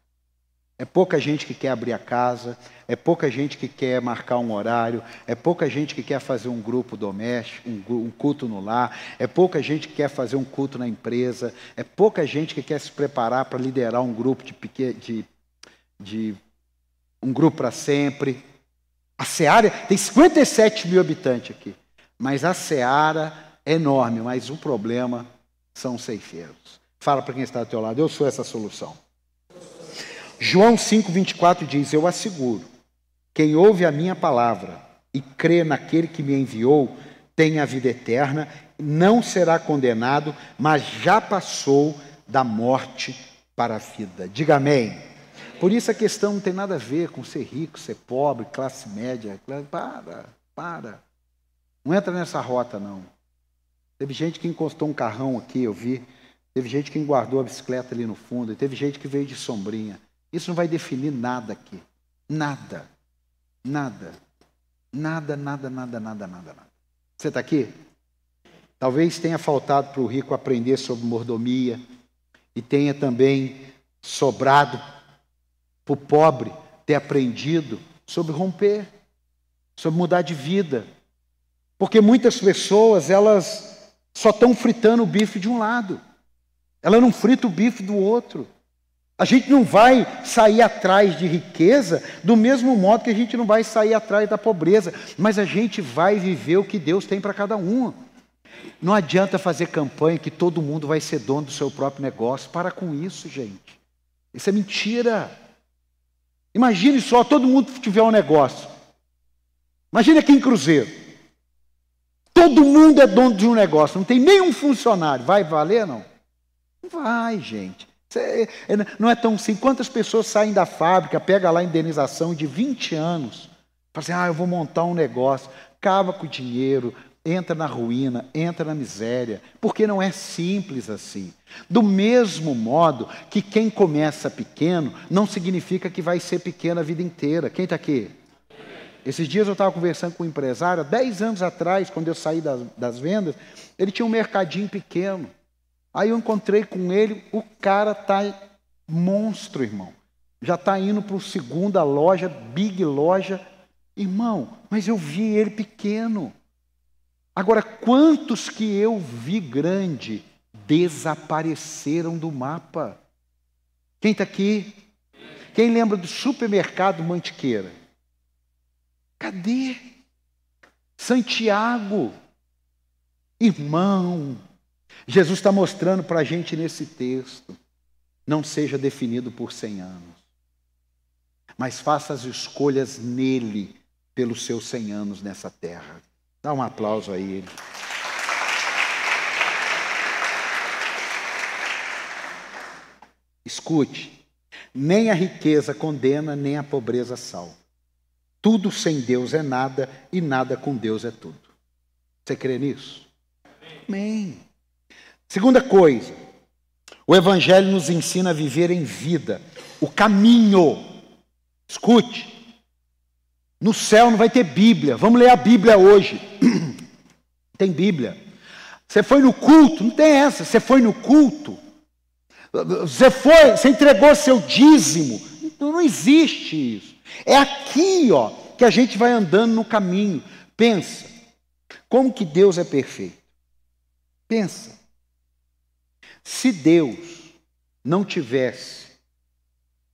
É pouca gente que quer abrir a casa, é pouca gente que quer marcar um horário, é pouca gente que quer fazer um grupo doméstico, um, culto no lar, é pouca gente que quer fazer um culto na empresa, é pouca gente que quer se preparar para liderar um grupo de, de, de um grupo para sempre. A Seara tem 57 mil habitantes aqui, mas a Seara é enorme, mas o problema são os ceifeiros. Fala para quem está do teu lado, eu sou essa solução. João 5,24 diz: Eu asseguro, quem ouve a minha palavra e crê naquele que me enviou, tem a vida eterna, não será condenado, mas já passou da morte para a vida. Diga amém. Por isso a questão não tem nada a ver com ser rico, ser pobre, classe média. Para, para. Não entra nessa rota, não. Teve gente que encostou um carrão aqui, eu vi. Teve gente que guardou a bicicleta ali no fundo. E teve gente que veio de sombrinha. Isso não vai definir nada aqui. Nada. Nada. Nada, nada, nada, nada, nada, nada. Você está aqui? Talvez tenha faltado para o rico aprender sobre mordomia e tenha também sobrado para o pobre ter aprendido sobre romper, sobre mudar de vida. Porque muitas pessoas, elas só estão fritando o bife de um lado. Ela não frita o bife do outro. A gente não vai sair atrás de riqueza do mesmo modo que a gente não vai sair atrás da pobreza, mas a gente vai viver o que Deus tem para cada um. Não adianta fazer campanha que todo mundo vai ser dono do seu próprio negócio. Para com isso, gente. Isso é mentira. Imagine só, todo mundo tiver um negócio. Imagine aqui em Cruzeiro. Todo mundo é dono de um negócio, não tem nenhum funcionário. Vai valer, não? Não vai, gente. É, não é tão simples. Quantas pessoas saem da fábrica, pega lá a indenização de 20 anos, para assim, ah, eu vou montar um negócio, cava com o dinheiro, entra na ruína, entra na miséria, porque não é simples assim. Do mesmo modo que quem começa pequeno não significa que vai ser pequeno a vida inteira. Quem está aqui? Esses dias eu estava conversando com um empresário, há 10 anos atrás, quando eu saí das, das vendas, ele tinha um mercadinho pequeno. Aí eu encontrei com ele, o cara está monstro, irmão. Já está indo para o segunda loja, big loja. Irmão, mas eu vi ele pequeno. Agora, quantos que eu vi grande desapareceram do mapa? Quem está aqui? Quem lembra do supermercado Mantiqueira? Cadê? Santiago, irmão, Jesus está mostrando para a gente nesse texto: não seja definido por 100 anos, mas faça as escolhas nele pelos seus 100 anos nessa terra. Dá um aplauso a ele. Escute, nem a riqueza condena, nem a pobreza salva. Tudo sem Deus é nada e nada com Deus é tudo. Você crê nisso? Amém. Segunda coisa, o Evangelho nos ensina a viver em vida, o caminho. Escute, no céu não vai ter Bíblia, vamos ler a Bíblia hoje. tem Bíblia. Você foi no culto, não tem essa, você foi no culto. Você foi, você entregou seu dízimo. Não, não existe isso. É aqui, ó, que a gente vai andando no caminho. Pensa, como que Deus é perfeito? Pensa. Se Deus não tivesse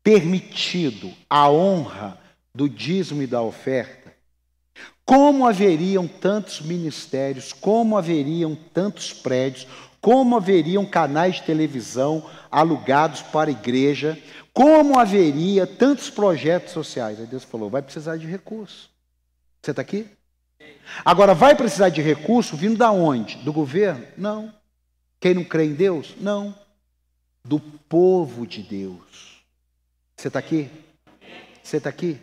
permitido a honra do dízimo e da oferta, como haveriam tantos ministérios, como haveriam tantos prédios, como haveriam canais de televisão alugados para a igreja, como haveria tantos projetos sociais. Aí Deus falou: vai precisar de recurso. Você está aqui? Agora, vai precisar de recurso vindo da onde? Do governo? Não. Quem não crê em Deus? Não. Do povo de Deus. Você está aqui? Você está aqui?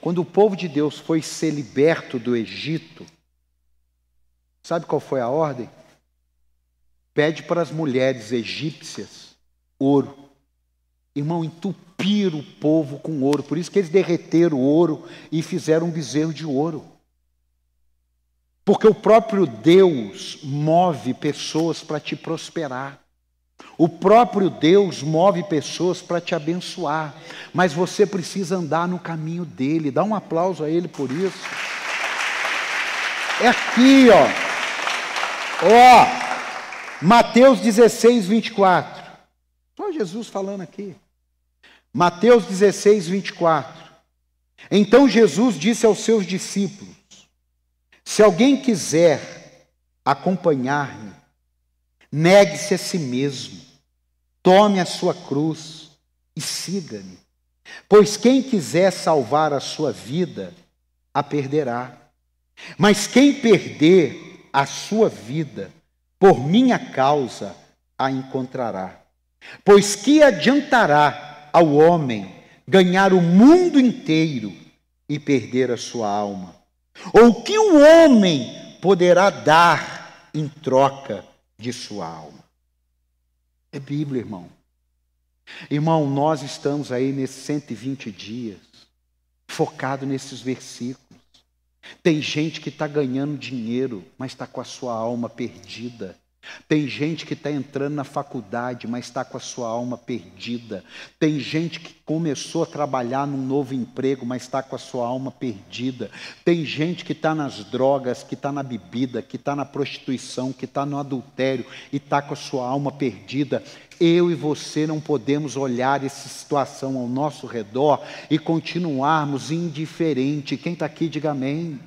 Quando o povo de Deus foi ser liberto do Egito, sabe qual foi a ordem? Pede para as mulheres egípcias ouro. Irmão, entupiram o povo com ouro. Por isso que eles derreteram o ouro e fizeram um bezerro de ouro. Porque o próprio Deus move pessoas para te prosperar. O próprio Deus move pessoas para te abençoar, mas você precisa andar no caminho dele. Dá um aplauso a ele por isso. É aqui, ó. Ó, Mateus 16, 24. Só Jesus falando aqui. Mateus 16, 24. Então Jesus disse aos seus discípulos: Se alguém quiser acompanhar-me, negue-se a si mesmo Tome a sua cruz e siga-me. Pois quem quiser salvar a sua vida, a perderá. Mas quem perder a sua vida, por minha causa, a encontrará. Pois que adiantará ao homem ganhar o mundo inteiro e perder a sua alma? Ou que o homem poderá dar em troca de sua alma? É Bíblia, irmão. Irmão, nós estamos aí nesses 120 dias, focado nesses versículos. Tem gente que está ganhando dinheiro, mas está com a sua alma perdida. Tem gente que está entrando na faculdade, mas está com a sua alma perdida. Tem gente que começou a trabalhar num novo emprego, mas está com a sua alma perdida. Tem gente que está nas drogas, que está na bebida, que está na prostituição, que está no adultério e está com a sua alma perdida. Eu e você não podemos olhar essa situação ao nosso redor e continuarmos indiferente. Quem está aqui, diga amém.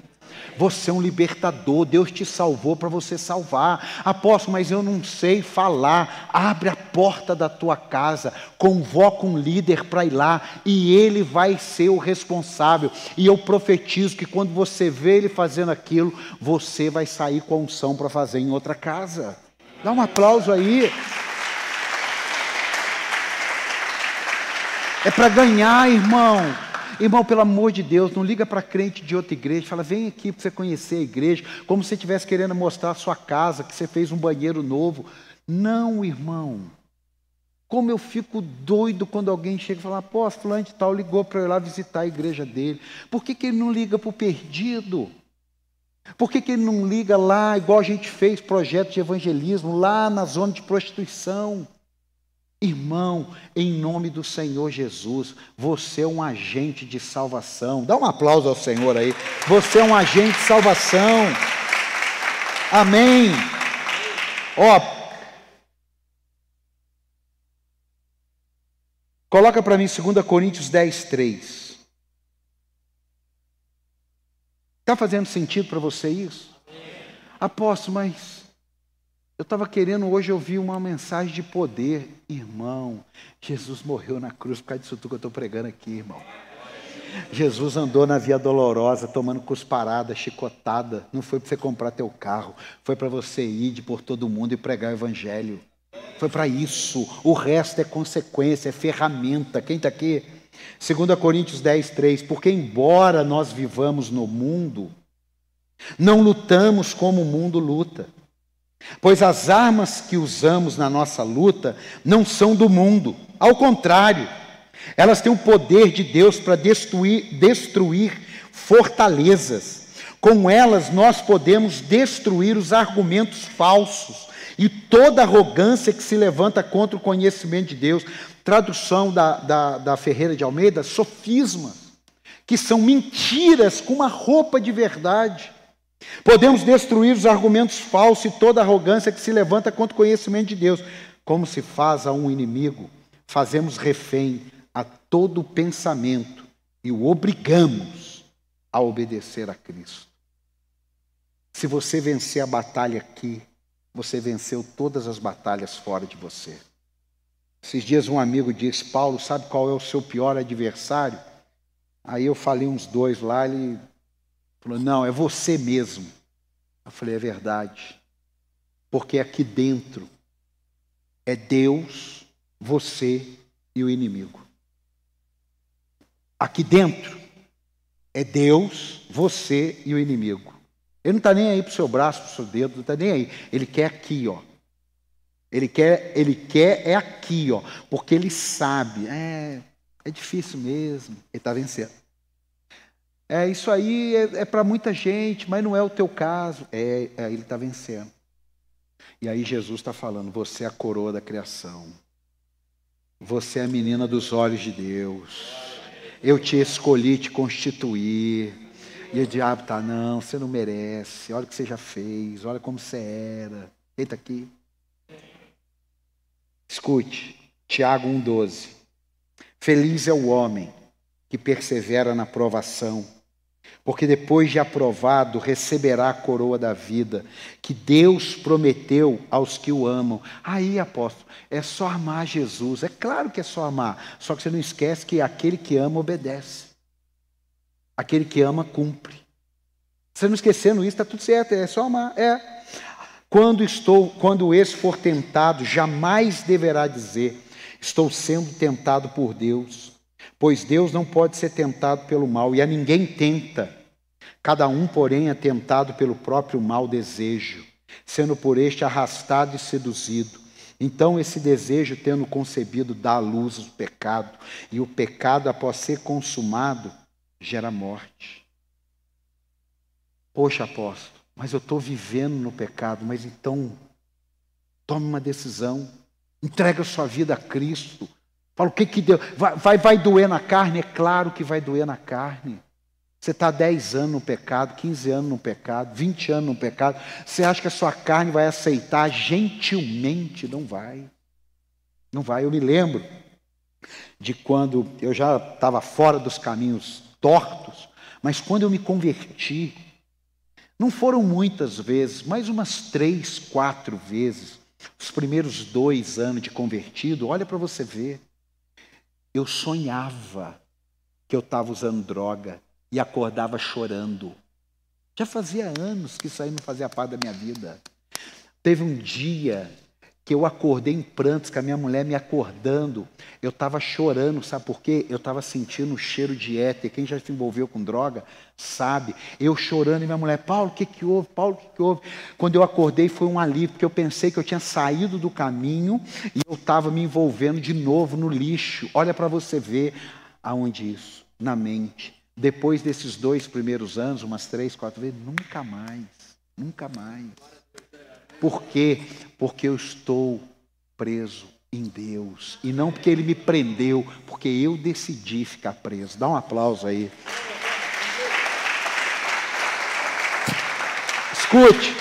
Você é um libertador, Deus te salvou para você salvar. Apóstolo, mas eu não sei falar. Abre a porta da tua casa, convoca um líder para ir lá e ele vai ser o responsável. E eu profetizo que quando você vê ele fazendo aquilo, você vai sair com a unção para fazer em outra casa. Dá um aplauso aí. É para ganhar, irmão. Irmão, pelo amor de Deus, não liga para crente de outra igreja, fala, vem aqui para você conhecer a igreja, como se você estivesse querendo mostrar a sua casa, que você fez um banheiro novo. Não, irmão. Como eu fico doido quando alguém chega e fala, fulano de tal ligou para eu ir lá visitar a igreja dele. Por que, que ele não liga para o perdido? Por que, que ele não liga lá, igual a gente fez projeto de evangelismo, lá na zona de prostituição? Irmão, em nome do Senhor Jesus, você é um agente de salvação. Dá um aplauso ao Senhor aí. Você é um agente de salvação. Amém. Ó, coloca para mim 2 Coríntios 10, 3. Está fazendo sentido para você isso? Apóstolo, mas eu estava querendo hoje ouvir uma mensagem de poder. Irmão, Jesus morreu na cruz por causa disso tudo que eu estou pregando aqui, irmão. Jesus andou na via dolorosa, tomando cusparada, chicotada. Não foi para você comprar teu carro, foi para você ir de por todo mundo e pregar o evangelho. Foi para isso. O resto é consequência, é ferramenta. Quem está aqui? 2 Coríntios 10, 3. Porque embora nós vivamos no mundo, não lutamos como o mundo luta. Pois as armas que usamos na nossa luta não são do mundo, ao contrário, elas têm o poder de Deus para destruir, destruir fortalezas. Com elas nós podemos destruir os argumentos falsos e toda arrogância que se levanta contra o conhecimento de Deus. Tradução da, da, da Ferreira de Almeida, sofismas. que são mentiras com uma roupa de verdade. Podemos destruir os argumentos falsos e toda arrogância que se levanta contra o conhecimento de Deus. Como se faz a um inimigo, fazemos refém a todo pensamento e o obrigamos a obedecer a Cristo. Se você vencer a batalha aqui, você venceu todas as batalhas fora de você. Esses dias um amigo disse: Paulo, sabe qual é o seu pior adversário? Aí eu falei uns dois lá, ele falou: Não, é você mesmo. Eu falei: É verdade. Porque aqui dentro é Deus, você e o inimigo. Aqui dentro é Deus, você e o inimigo. Ele não está nem aí para o seu braço, para o seu dedo, não está nem aí. Ele quer aqui, ó. Ele quer, ele quer é aqui, ó, porque ele sabe, é, é difícil mesmo, ele está vencendo. É, isso aí é, é para muita gente, mas não é o teu caso. É, é ele está vencendo. E aí Jesus está falando: você é a coroa da criação. Você é a menina dos olhos de Deus. Eu te escolhi te constituir. E o diabo está, não, você não merece. Olha o que você já fez, olha como você era. Eita aqui. Escute, Tiago 1,12. Feliz é o homem que persevera na provação, porque depois de aprovado receberá a coroa da vida que Deus prometeu aos que o amam. Aí, apóstolo, é só amar Jesus. É claro que é só amar, só que você não esquece que aquele que ama obedece. Aquele que ama cumpre. Você não esquecendo isso, está tudo certo, é só amar. É. Quando estou, quando esse for tentado, jamais deverá dizer: estou sendo tentado por Deus, pois Deus não pode ser tentado pelo mal e a ninguém tenta. Cada um, porém, é tentado pelo próprio mau desejo, sendo por este arrastado e seduzido. Então, esse desejo, tendo concebido, dá à luz o pecado, e o pecado, após ser consumado, gera morte. Poxa, apóstolo, mas eu estou vivendo no pecado. Mas então, tome uma decisão. Entrega a sua vida a Cristo. Fala o que que deu. Vai, vai, vai doer na carne? É claro que vai doer na carne. Você está 10 anos no pecado, 15 anos no pecado, 20 anos no pecado. Você acha que a sua carne vai aceitar gentilmente? Não vai. Não vai. Eu me lembro de quando eu já estava fora dos caminhos tortos, mas quando eu me converti, não foram muitas vezes, mas umas três, quatro vezes. Os primeiros dois anos de convertido, olha para você ver. Eu sonhava que eu estava usando droga e acordava chorando. Já fazia anos que isso aí não fazia parte da minha vida. Teve um dia que eu acordei em prantos, com a minha mulher me acordando. Eu estava chorando, sabe por quê? Eu estava sentindo o cheiro de éter. Quem já se envolveu com droga sabe. Eu chorando e minha mulher, Paulo, o que, que houve? Paulo, o que, que houve? Quando eu acordei foi um alívio, porque eu pensei que eu tinha saído do caminho e eu estava me envolvendo de novo no lixo. Olha para você ver aonde isso, na mente. Depois desses dois primeiros anos, umas três, quatro vezes, nunca mais, nunca mais. Por quê? Porque eu estou preso em Deus. E não porque Ele me prendeu, porque eu decidi ficar preso. Dá um aplauso aí. Escute.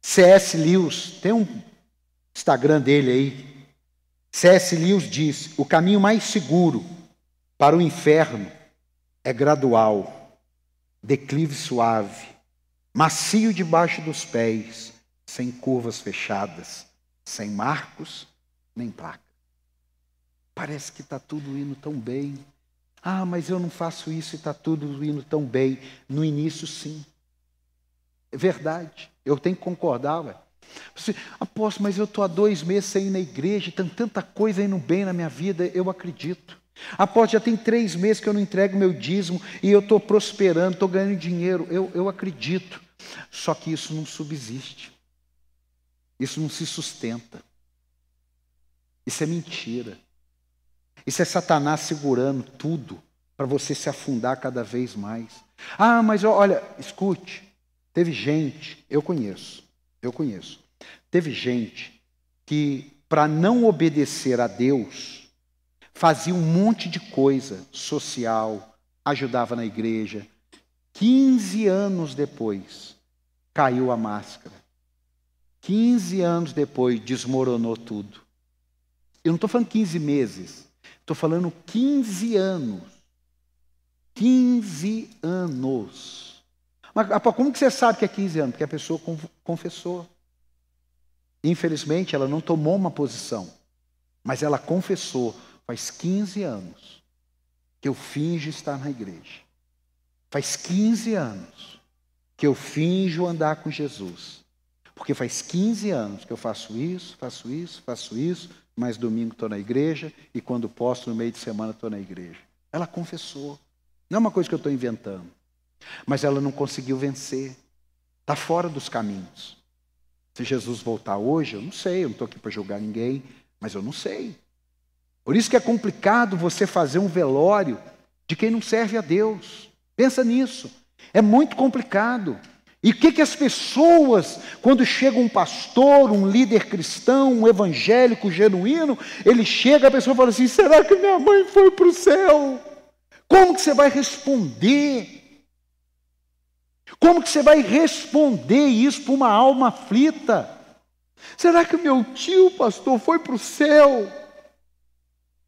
C.S. Lewis, tem um Instagram dele aí. C.S. Lewis diz: o caminho mais seguro para o inferno é gradual, declive suave, macio debaixo dos pés, sem curvas fechadas, sem marcos nem placa. Parece que está tudo indo tão bem. Ah, mas eu não faço isso e está tudo indo tão bem. No início, sim. É verdade. Eu tenho que concordar, ué. Apóstolo, mas eu estou há dois meses sem ir na igreja, tem tanta coisa indo bem na minha vida, eu acredito. Apóstolo, já tem três meses que eu não entrego meu dízimo e eu estou prosperando, estou ganhando dinheiro, eu, eu acredito. Só que isso não subsiste. Isso não se sustenta. Isso é mentira. Isso é Satanás segurando tudo para você se afundar cada vez mais. Ah, mas olha, escute. Teve gente, eu conheço, eu conheço. Teve gente que, para não obedecer a Deus, fazia um monte de coisa social, ajudava na igreja. 15 anos depois, caiu a máscara. 15 anos depois, desmoronou tudo. Eu não estou falando 15 meses, estou falando 15 anos. 15 anos. Mas como que você sabe que é 15 anos? Porque a pessoa confessou. Infelizmente, ela não tomou uma posição, mas ela confessou. Faz 15 anos que eu finjo estar na igreja. Faz 15 anos que eu finjo andar com Jesus. Porque faz 15 anos que eu faço isso, faço isso, faço isso, mas domingo estou na igreja e quando posso, no meio de semana, estou na igreja. Ela confessou. Não é uma coisa que eu estou inventando. Mas ela não conseguiu vencer. Está fora dos caminhos. Se Jesus voltar hoje, eu não sei, eu não estou aqui para julgar ninguém, mas eu não sei. Por isso que é complicado você fazer um velório de quem não serve a Deus. Pensa nisso. É muito complicado. E o que, que as pessoas, quando chega um pastor, um líder cristão, um evangélico genuíno, ele chega, a pessoa fala assim: será que minha mãe foi para o céu? Como que você vai responder? Como que você vai responder isso para uma alma aflita? Será que meu tio, pastor, foi para o céu?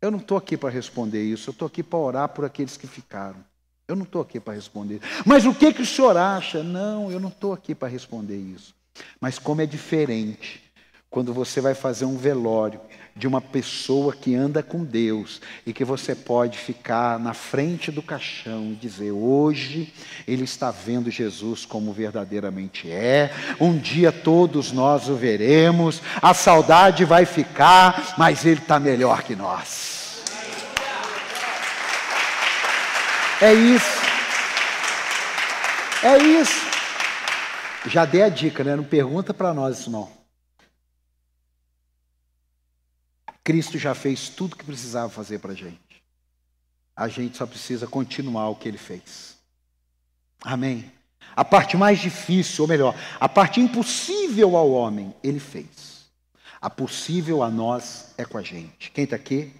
Eu não estou aqui para responder isso, eu estou aqui para orar por aqueles que ficaram. Eu não estou aqui para responder. Mas o que, que o senhor acha? Não, eu não estou aqui para responder isso. Mas como é diferente quando você vai fazer um velório de uma pessoa que anda com Deus e que você pode ficar na frente do caixão e dizer: hoje ele está vendo Jesus como verdadeiramente é, um dia todos nós o veremos, a saudade vai ficar, mas ele está melhor que nós. É isso. É isso. Já dei a dica, né? Não pergunta para nós isso não. Cristo já fez tudo que precisava fazer para a gente. A gente só precisa continuar o que ele fez. Amém. A parte mais difícil, ou melhor, a parte impossível ao homem, ele fez. A possível a nós é com a gente. Quem está aqui?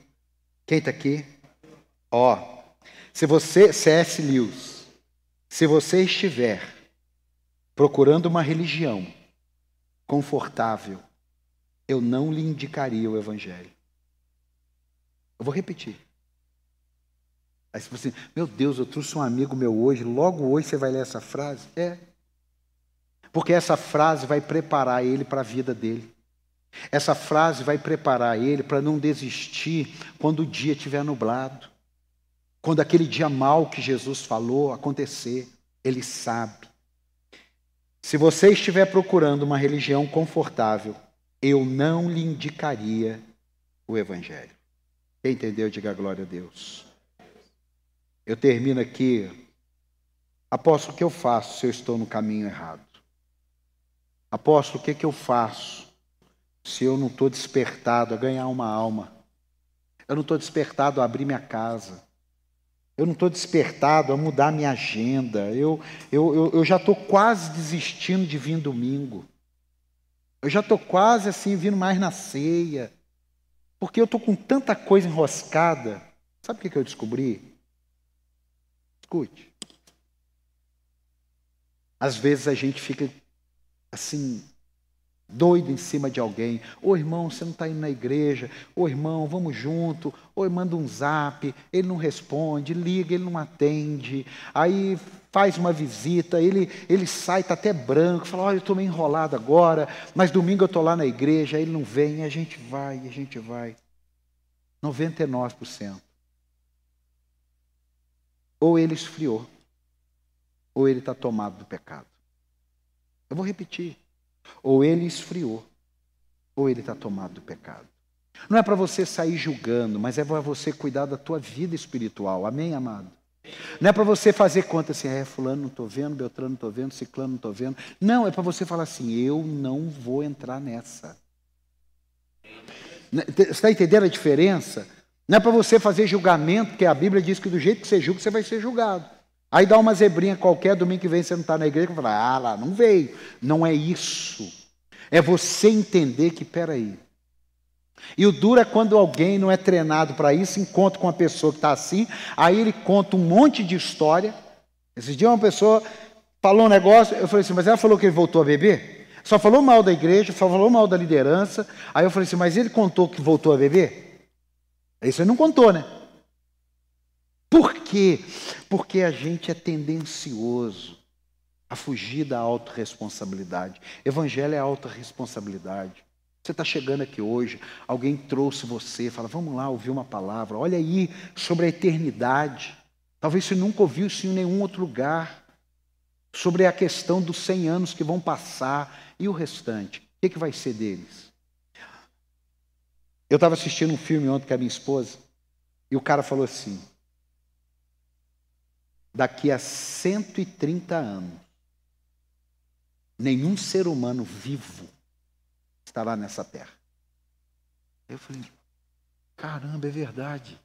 Quem está aqui? Ó, se você, C.S. Lewis, se você estiver procurando uma religião confortável, eu não lhe indicaria o Evangelho. Eu vou repetir. Aí você fala assim, meu Deus, eu trouxe um amigo meu hoje, logo hoje você vai ler essa frase? É. Porque essa frase vai preparar ele para a vida dele. Essa frase vai preparar ele para não desistir quando o dia estiver nublado. Quando aquele dia mal que Jesus falou acontecer, ele sabe. Se você estiver procurando uma religião confortável, eu não lhe indicaria o Evangelho. Quem entendeu, diga glória a Deus. Eu termino aqui. Apóstolo, o que eu faço se eu estou no caminho errado? Apóstolo, o que, que eu faço se eu não estou despertado a ganhar uma alma? Eu não estou despertado a abrir minha casa. Eu não estou despertado a mudar minha agenda. Eu, eu, eu, eu já estou quase desistindo de vir domingo. Eu já estou quase assim, vindo mais na ceia. Porque eu estou com tanta coisa enroscada. Sabe o que, que eu descobri? Escute. Às vezes a gente fica assim, doido em cima de alguém. Ô irmão, você não está indo na igreja. Ô irmão, vamos junto. Ou manda um zap, ele não responde, liga, ele não atende. Aí faz uma visita, ele, ele sai, está até branco, fala, olha, eu estou meio enrolado agora, mas domingo eu estou lá na igreja, ele não vem, a gente vai, a gente vai. 99%. Ou ele esfriou, ou ele está tomado do pecado. Eu vou repetir. Ou ele esfriou, ou ele está tomado do pecado. Não é para você sair julgando, mas é para você cuidar da tua vida espiritual. Amém, amado? Não é para você fazer conta assim, é, fulano não estou vendo, Beltrano não estou vendo, ciclano não estou vendo. Não, é para você falar assim, eu não vou entrar nessa. Né, você está entendendo a diferença? Não é para você fazer julgamento, porque a Bíblia diz que do jeito que você julga, você vai ser julgado. Aí dá uma zebrinha qualquer, domingo que vem você não está na igreja, e fala, ah lá, não veio. Não é isso. É você entender que, peraí, E o duro é quando alguém não é treinado para isso, encontra com uma pessoa que está assim, aí ele conta um monte de história. Esse dia uma pessoa falou um negócio, eu falei assim, mas ela falou que ele voltou a beber? Só falou mal da igreja, só falou mal da liderança. Aí eu falei assim, mas ele contou que voltou a beber? Isso ele não contou, né? Por quê? Porque a gente é tendencioso a fugir da autorresponsabilidade. Evangelho é autorresponsabilidade. Você está chegando aqui hoje, alguém trouxe você, fala, vamos lá ouvir uma palavra, olha aí sobre a eternidade. Talvez você nunca ouviu isso em nenhum outro lugar. Sobre a questão dos 100 anos que vão passar e o restante. O que, que vai ser deles? Eu estava assistindo um filme ontem com a minha esposa e o cara falou assim: daqui a 130 anos, nenhum ser humano vivo estará nessa terra. Eu falei, caramba, é verdade.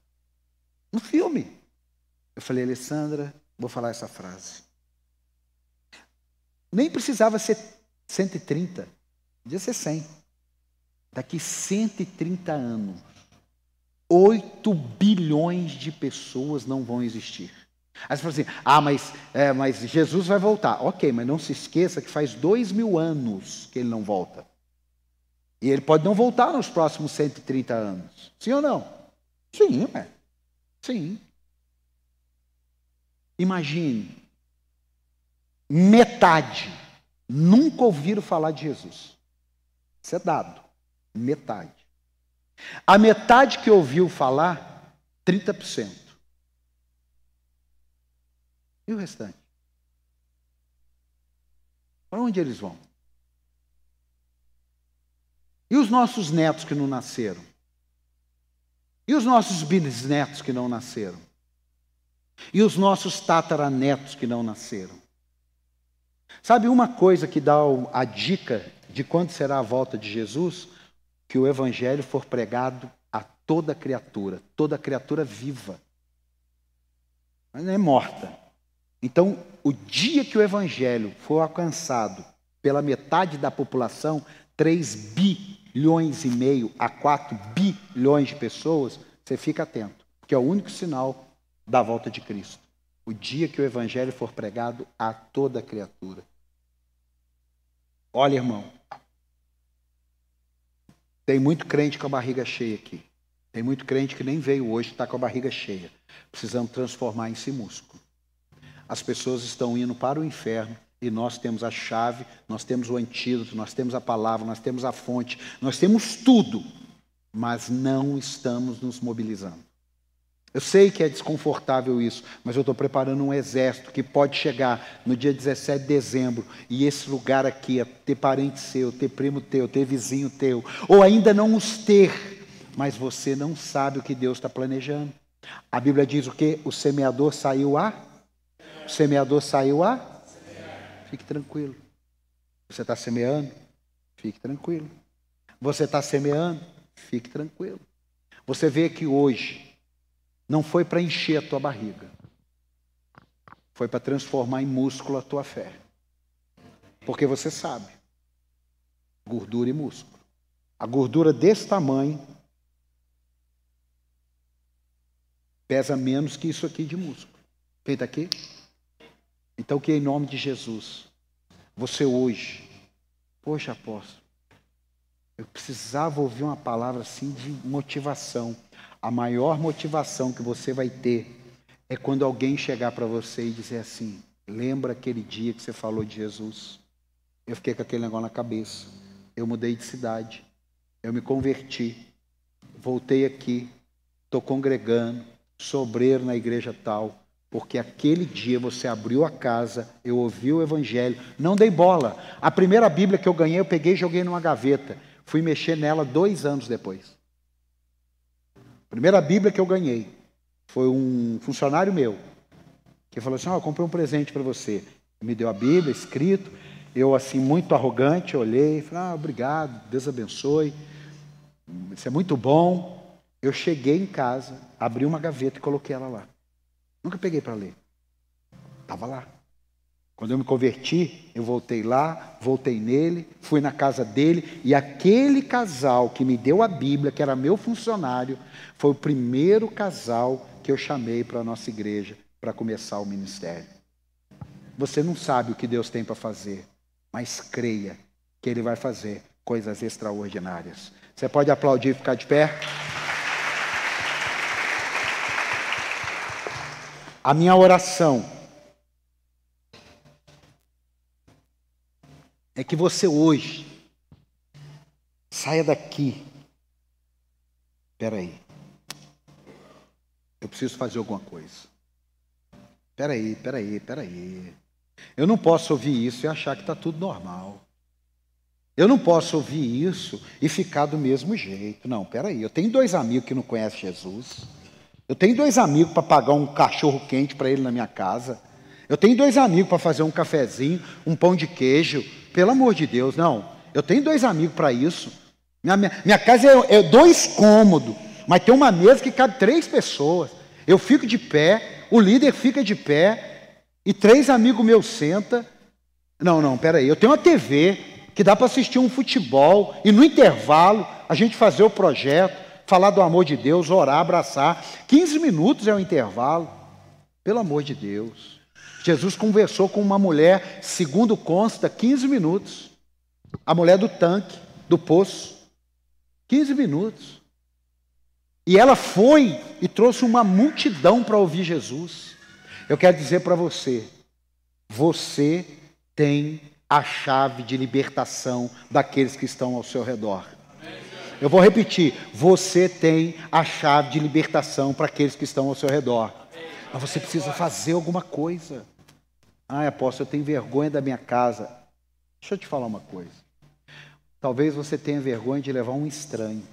No filme. Eu falei, Alessandra, vou falar essa frase. Nem precisava ser 130, podia ser 100. Daqui 130 anos, 8 bilhões de pessoas não vão existir. Aí você fala assim, ah, mas, é, mas Jesus vai voltar. Ok, mas não se esqueça que faz dois mil anos que ele não volta. E ele pode não voltar nos próximos 130 anos. Sim ou não? Sim, é. Sim. Imagine, metade nunca ouviram falar de Jesus. Isso é dado. Metade. A metade que ouviu falar, 30%. E o restante? Para onde eles vão? E os nossos netos que não nasceram? E os nossos bisnetos que não nasceram? E os nossos tataranetos que não nasceram? Sabe uma coisa que dá a dica de quando será a volta de Jesus? Que o evangelho for pregado a toda criatura, toda criatura viva. Não é morta. Então, o dia que o evangelho for alcançado pela metade da população, 3 bi bilhões e meio a 4 bilhões de pessoas, você fica atento, porque é o único sinal da volta de Cristo. O dia que o evangelho for pregado a toda criatura. Olha, irmão, tem muito crente com a barriga cheia aqui. Tem muito crente que nem veio hoje, está com a barriga cheia. Precisamos transformar em si músculo. As pessoas estão indo para o inferno e nós temos a chave, nós temos o antídoto, nós temos a palavra, nós temos a fonte, nós temos tudo, mas não estamos nos mobilizando. Eu sei que é desconfortável isso, mas eu estou preparando um exército que pode chegar no dia 17 de dezembro e esse lugar aqui, é ter parente seu, ter primo teu, ter vizinho teu, ou ainda não os ter, mas você não sabe o que Deus está planejando. A Bíblia diz o que? O semeador saiu a? O semeador saiu a? Fique tranquilo. Você está semeando? Fique tranquilo. Você está semeando? Fique tranquilo. Você vê que hoje não foi para encher a tua barriga, foi para transformar em músculo a tua fé. Porque você sabe, gordura e músculo. A gordura desse tamanho pesa menos que isso aqui de músculo. Feita aqui? Então, que em nome de Jesus, você hoje, poxa apóstolo, eu precisava ouvir uma palavra assim de motivação. A maior motivação que você vai ter é quando alguém chegar para você e dizer assim: lembra aquele dia que você falou de Jesus? Eu fiquei com aquele negócio na cabeça. Eu mudei de cidade. Eu me converti. Voltei aqui. Estou congregando. Sobreiro na igreja tal. Porque aquele dia você abriu a casa, eu ouvi o evangelho, não dei bola. A primeira Bíblia que eu ganhei, eu peguei e joguei numa gaveta. Fui mexer nela dois anos depois. A primeira Bíblia que eu ganhei foi um funcionário meu que falou assim: oh, eu comprei um presente para você. Me deu a Bíblia, escrito. Eu, assim, muito arrogante, olhei falei: ah, obrigado, Deus abençoe. Isso é muito bom. Eu cheguei em casa, abri uma gaveta e coloquei ela lá. Nunca peguei para ler. Estava lá. Quando eu me converti, eu voltei lá, voltei nele, fui na casa dele, e aquele casal que me deu a Bíblia, que era meu funcionário, foi o primeiro casal que eu chamei para a nossa igreja para começar o ministério. Você não sabe o que Deus tem para fazer, mas creia que Ele vai fazer coisas extraordinárias. Você pode aplaudir e ficar de pé? A minha oração é que você hoje saia daqui. Espera aí. Eu preciso fazer alguma coisa. Espera aí, espera aí, espera aí. Eu não posso ouvir isso e achar que está tudo normal. Eu não posso ouvir isso e ficar do mesmo jeito. Não, espera aí. Eu tenho dois amigos que não conhecem Jesus. Eu tenho dois amigos para pagar um cachorro quente para ele na minha casa. Eu tenho dois amigos para fazer um cafezinho, um pão de queijo. Pelo amor de Deus, não. Eu tenho dois amigos para isso. Minha, minha, minha casa é, é, dois cômodos, mas tem uma mesa que cabe três pessoas. Eu fico de pé, o líder fica de pé, e três amigos meus sentam. Não, não, peraí. Eu tenho uma TV que dá para assistir um futebol, e no intervalo a gente fazer o projeto, falar do amor de Deus, orar, abraçar. 15 minutos é o intervalo. Pelo amor de Deus. Jesus conversou com uma mulher, segundo consta, 15 minutos. A mulher do tanque, do poço. 15 minutos. E ela foi e trouxe uma multidão para ouvir Jesus. Eu quero dizer para você: você tem a chave de libertação daqueles que estão ao seu redor. Eu vou repetir: você tem a chave de libertação para aqueles que estão ao seu redor. Mas você precisa fazer alguma coisa. Ah, apóstolo, eu tenho vergonha da minha casa. Deixa eu te falar uma coisa. Talvez você tenha vergonha de levar um estranho,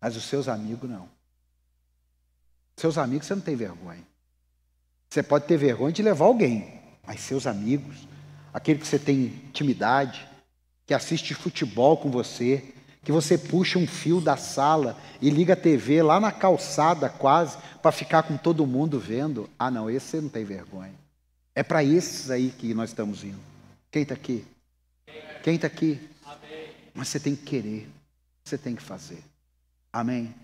mas os seus amigos não. Seus amigos você não tem vergonha. Você pode ter vergonha de levar alguém, mas seus amigos, aquele que você tem intimidade, que assiste futebol com você, que você puxa um fio da sala e liga a TV lá na calçada quase para ficar com todo mundo vendo. Ah, não, esse você não tem vergonha. É para esses aí que nós estamos indo. Quem está aqui? Quem está aqui? Mas você tem que querer, você tem que fazer. Amém?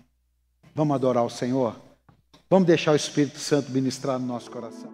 Vamos adorar o Senhor? Vamos deixar o Espírito Santo ministrar no nosso coração.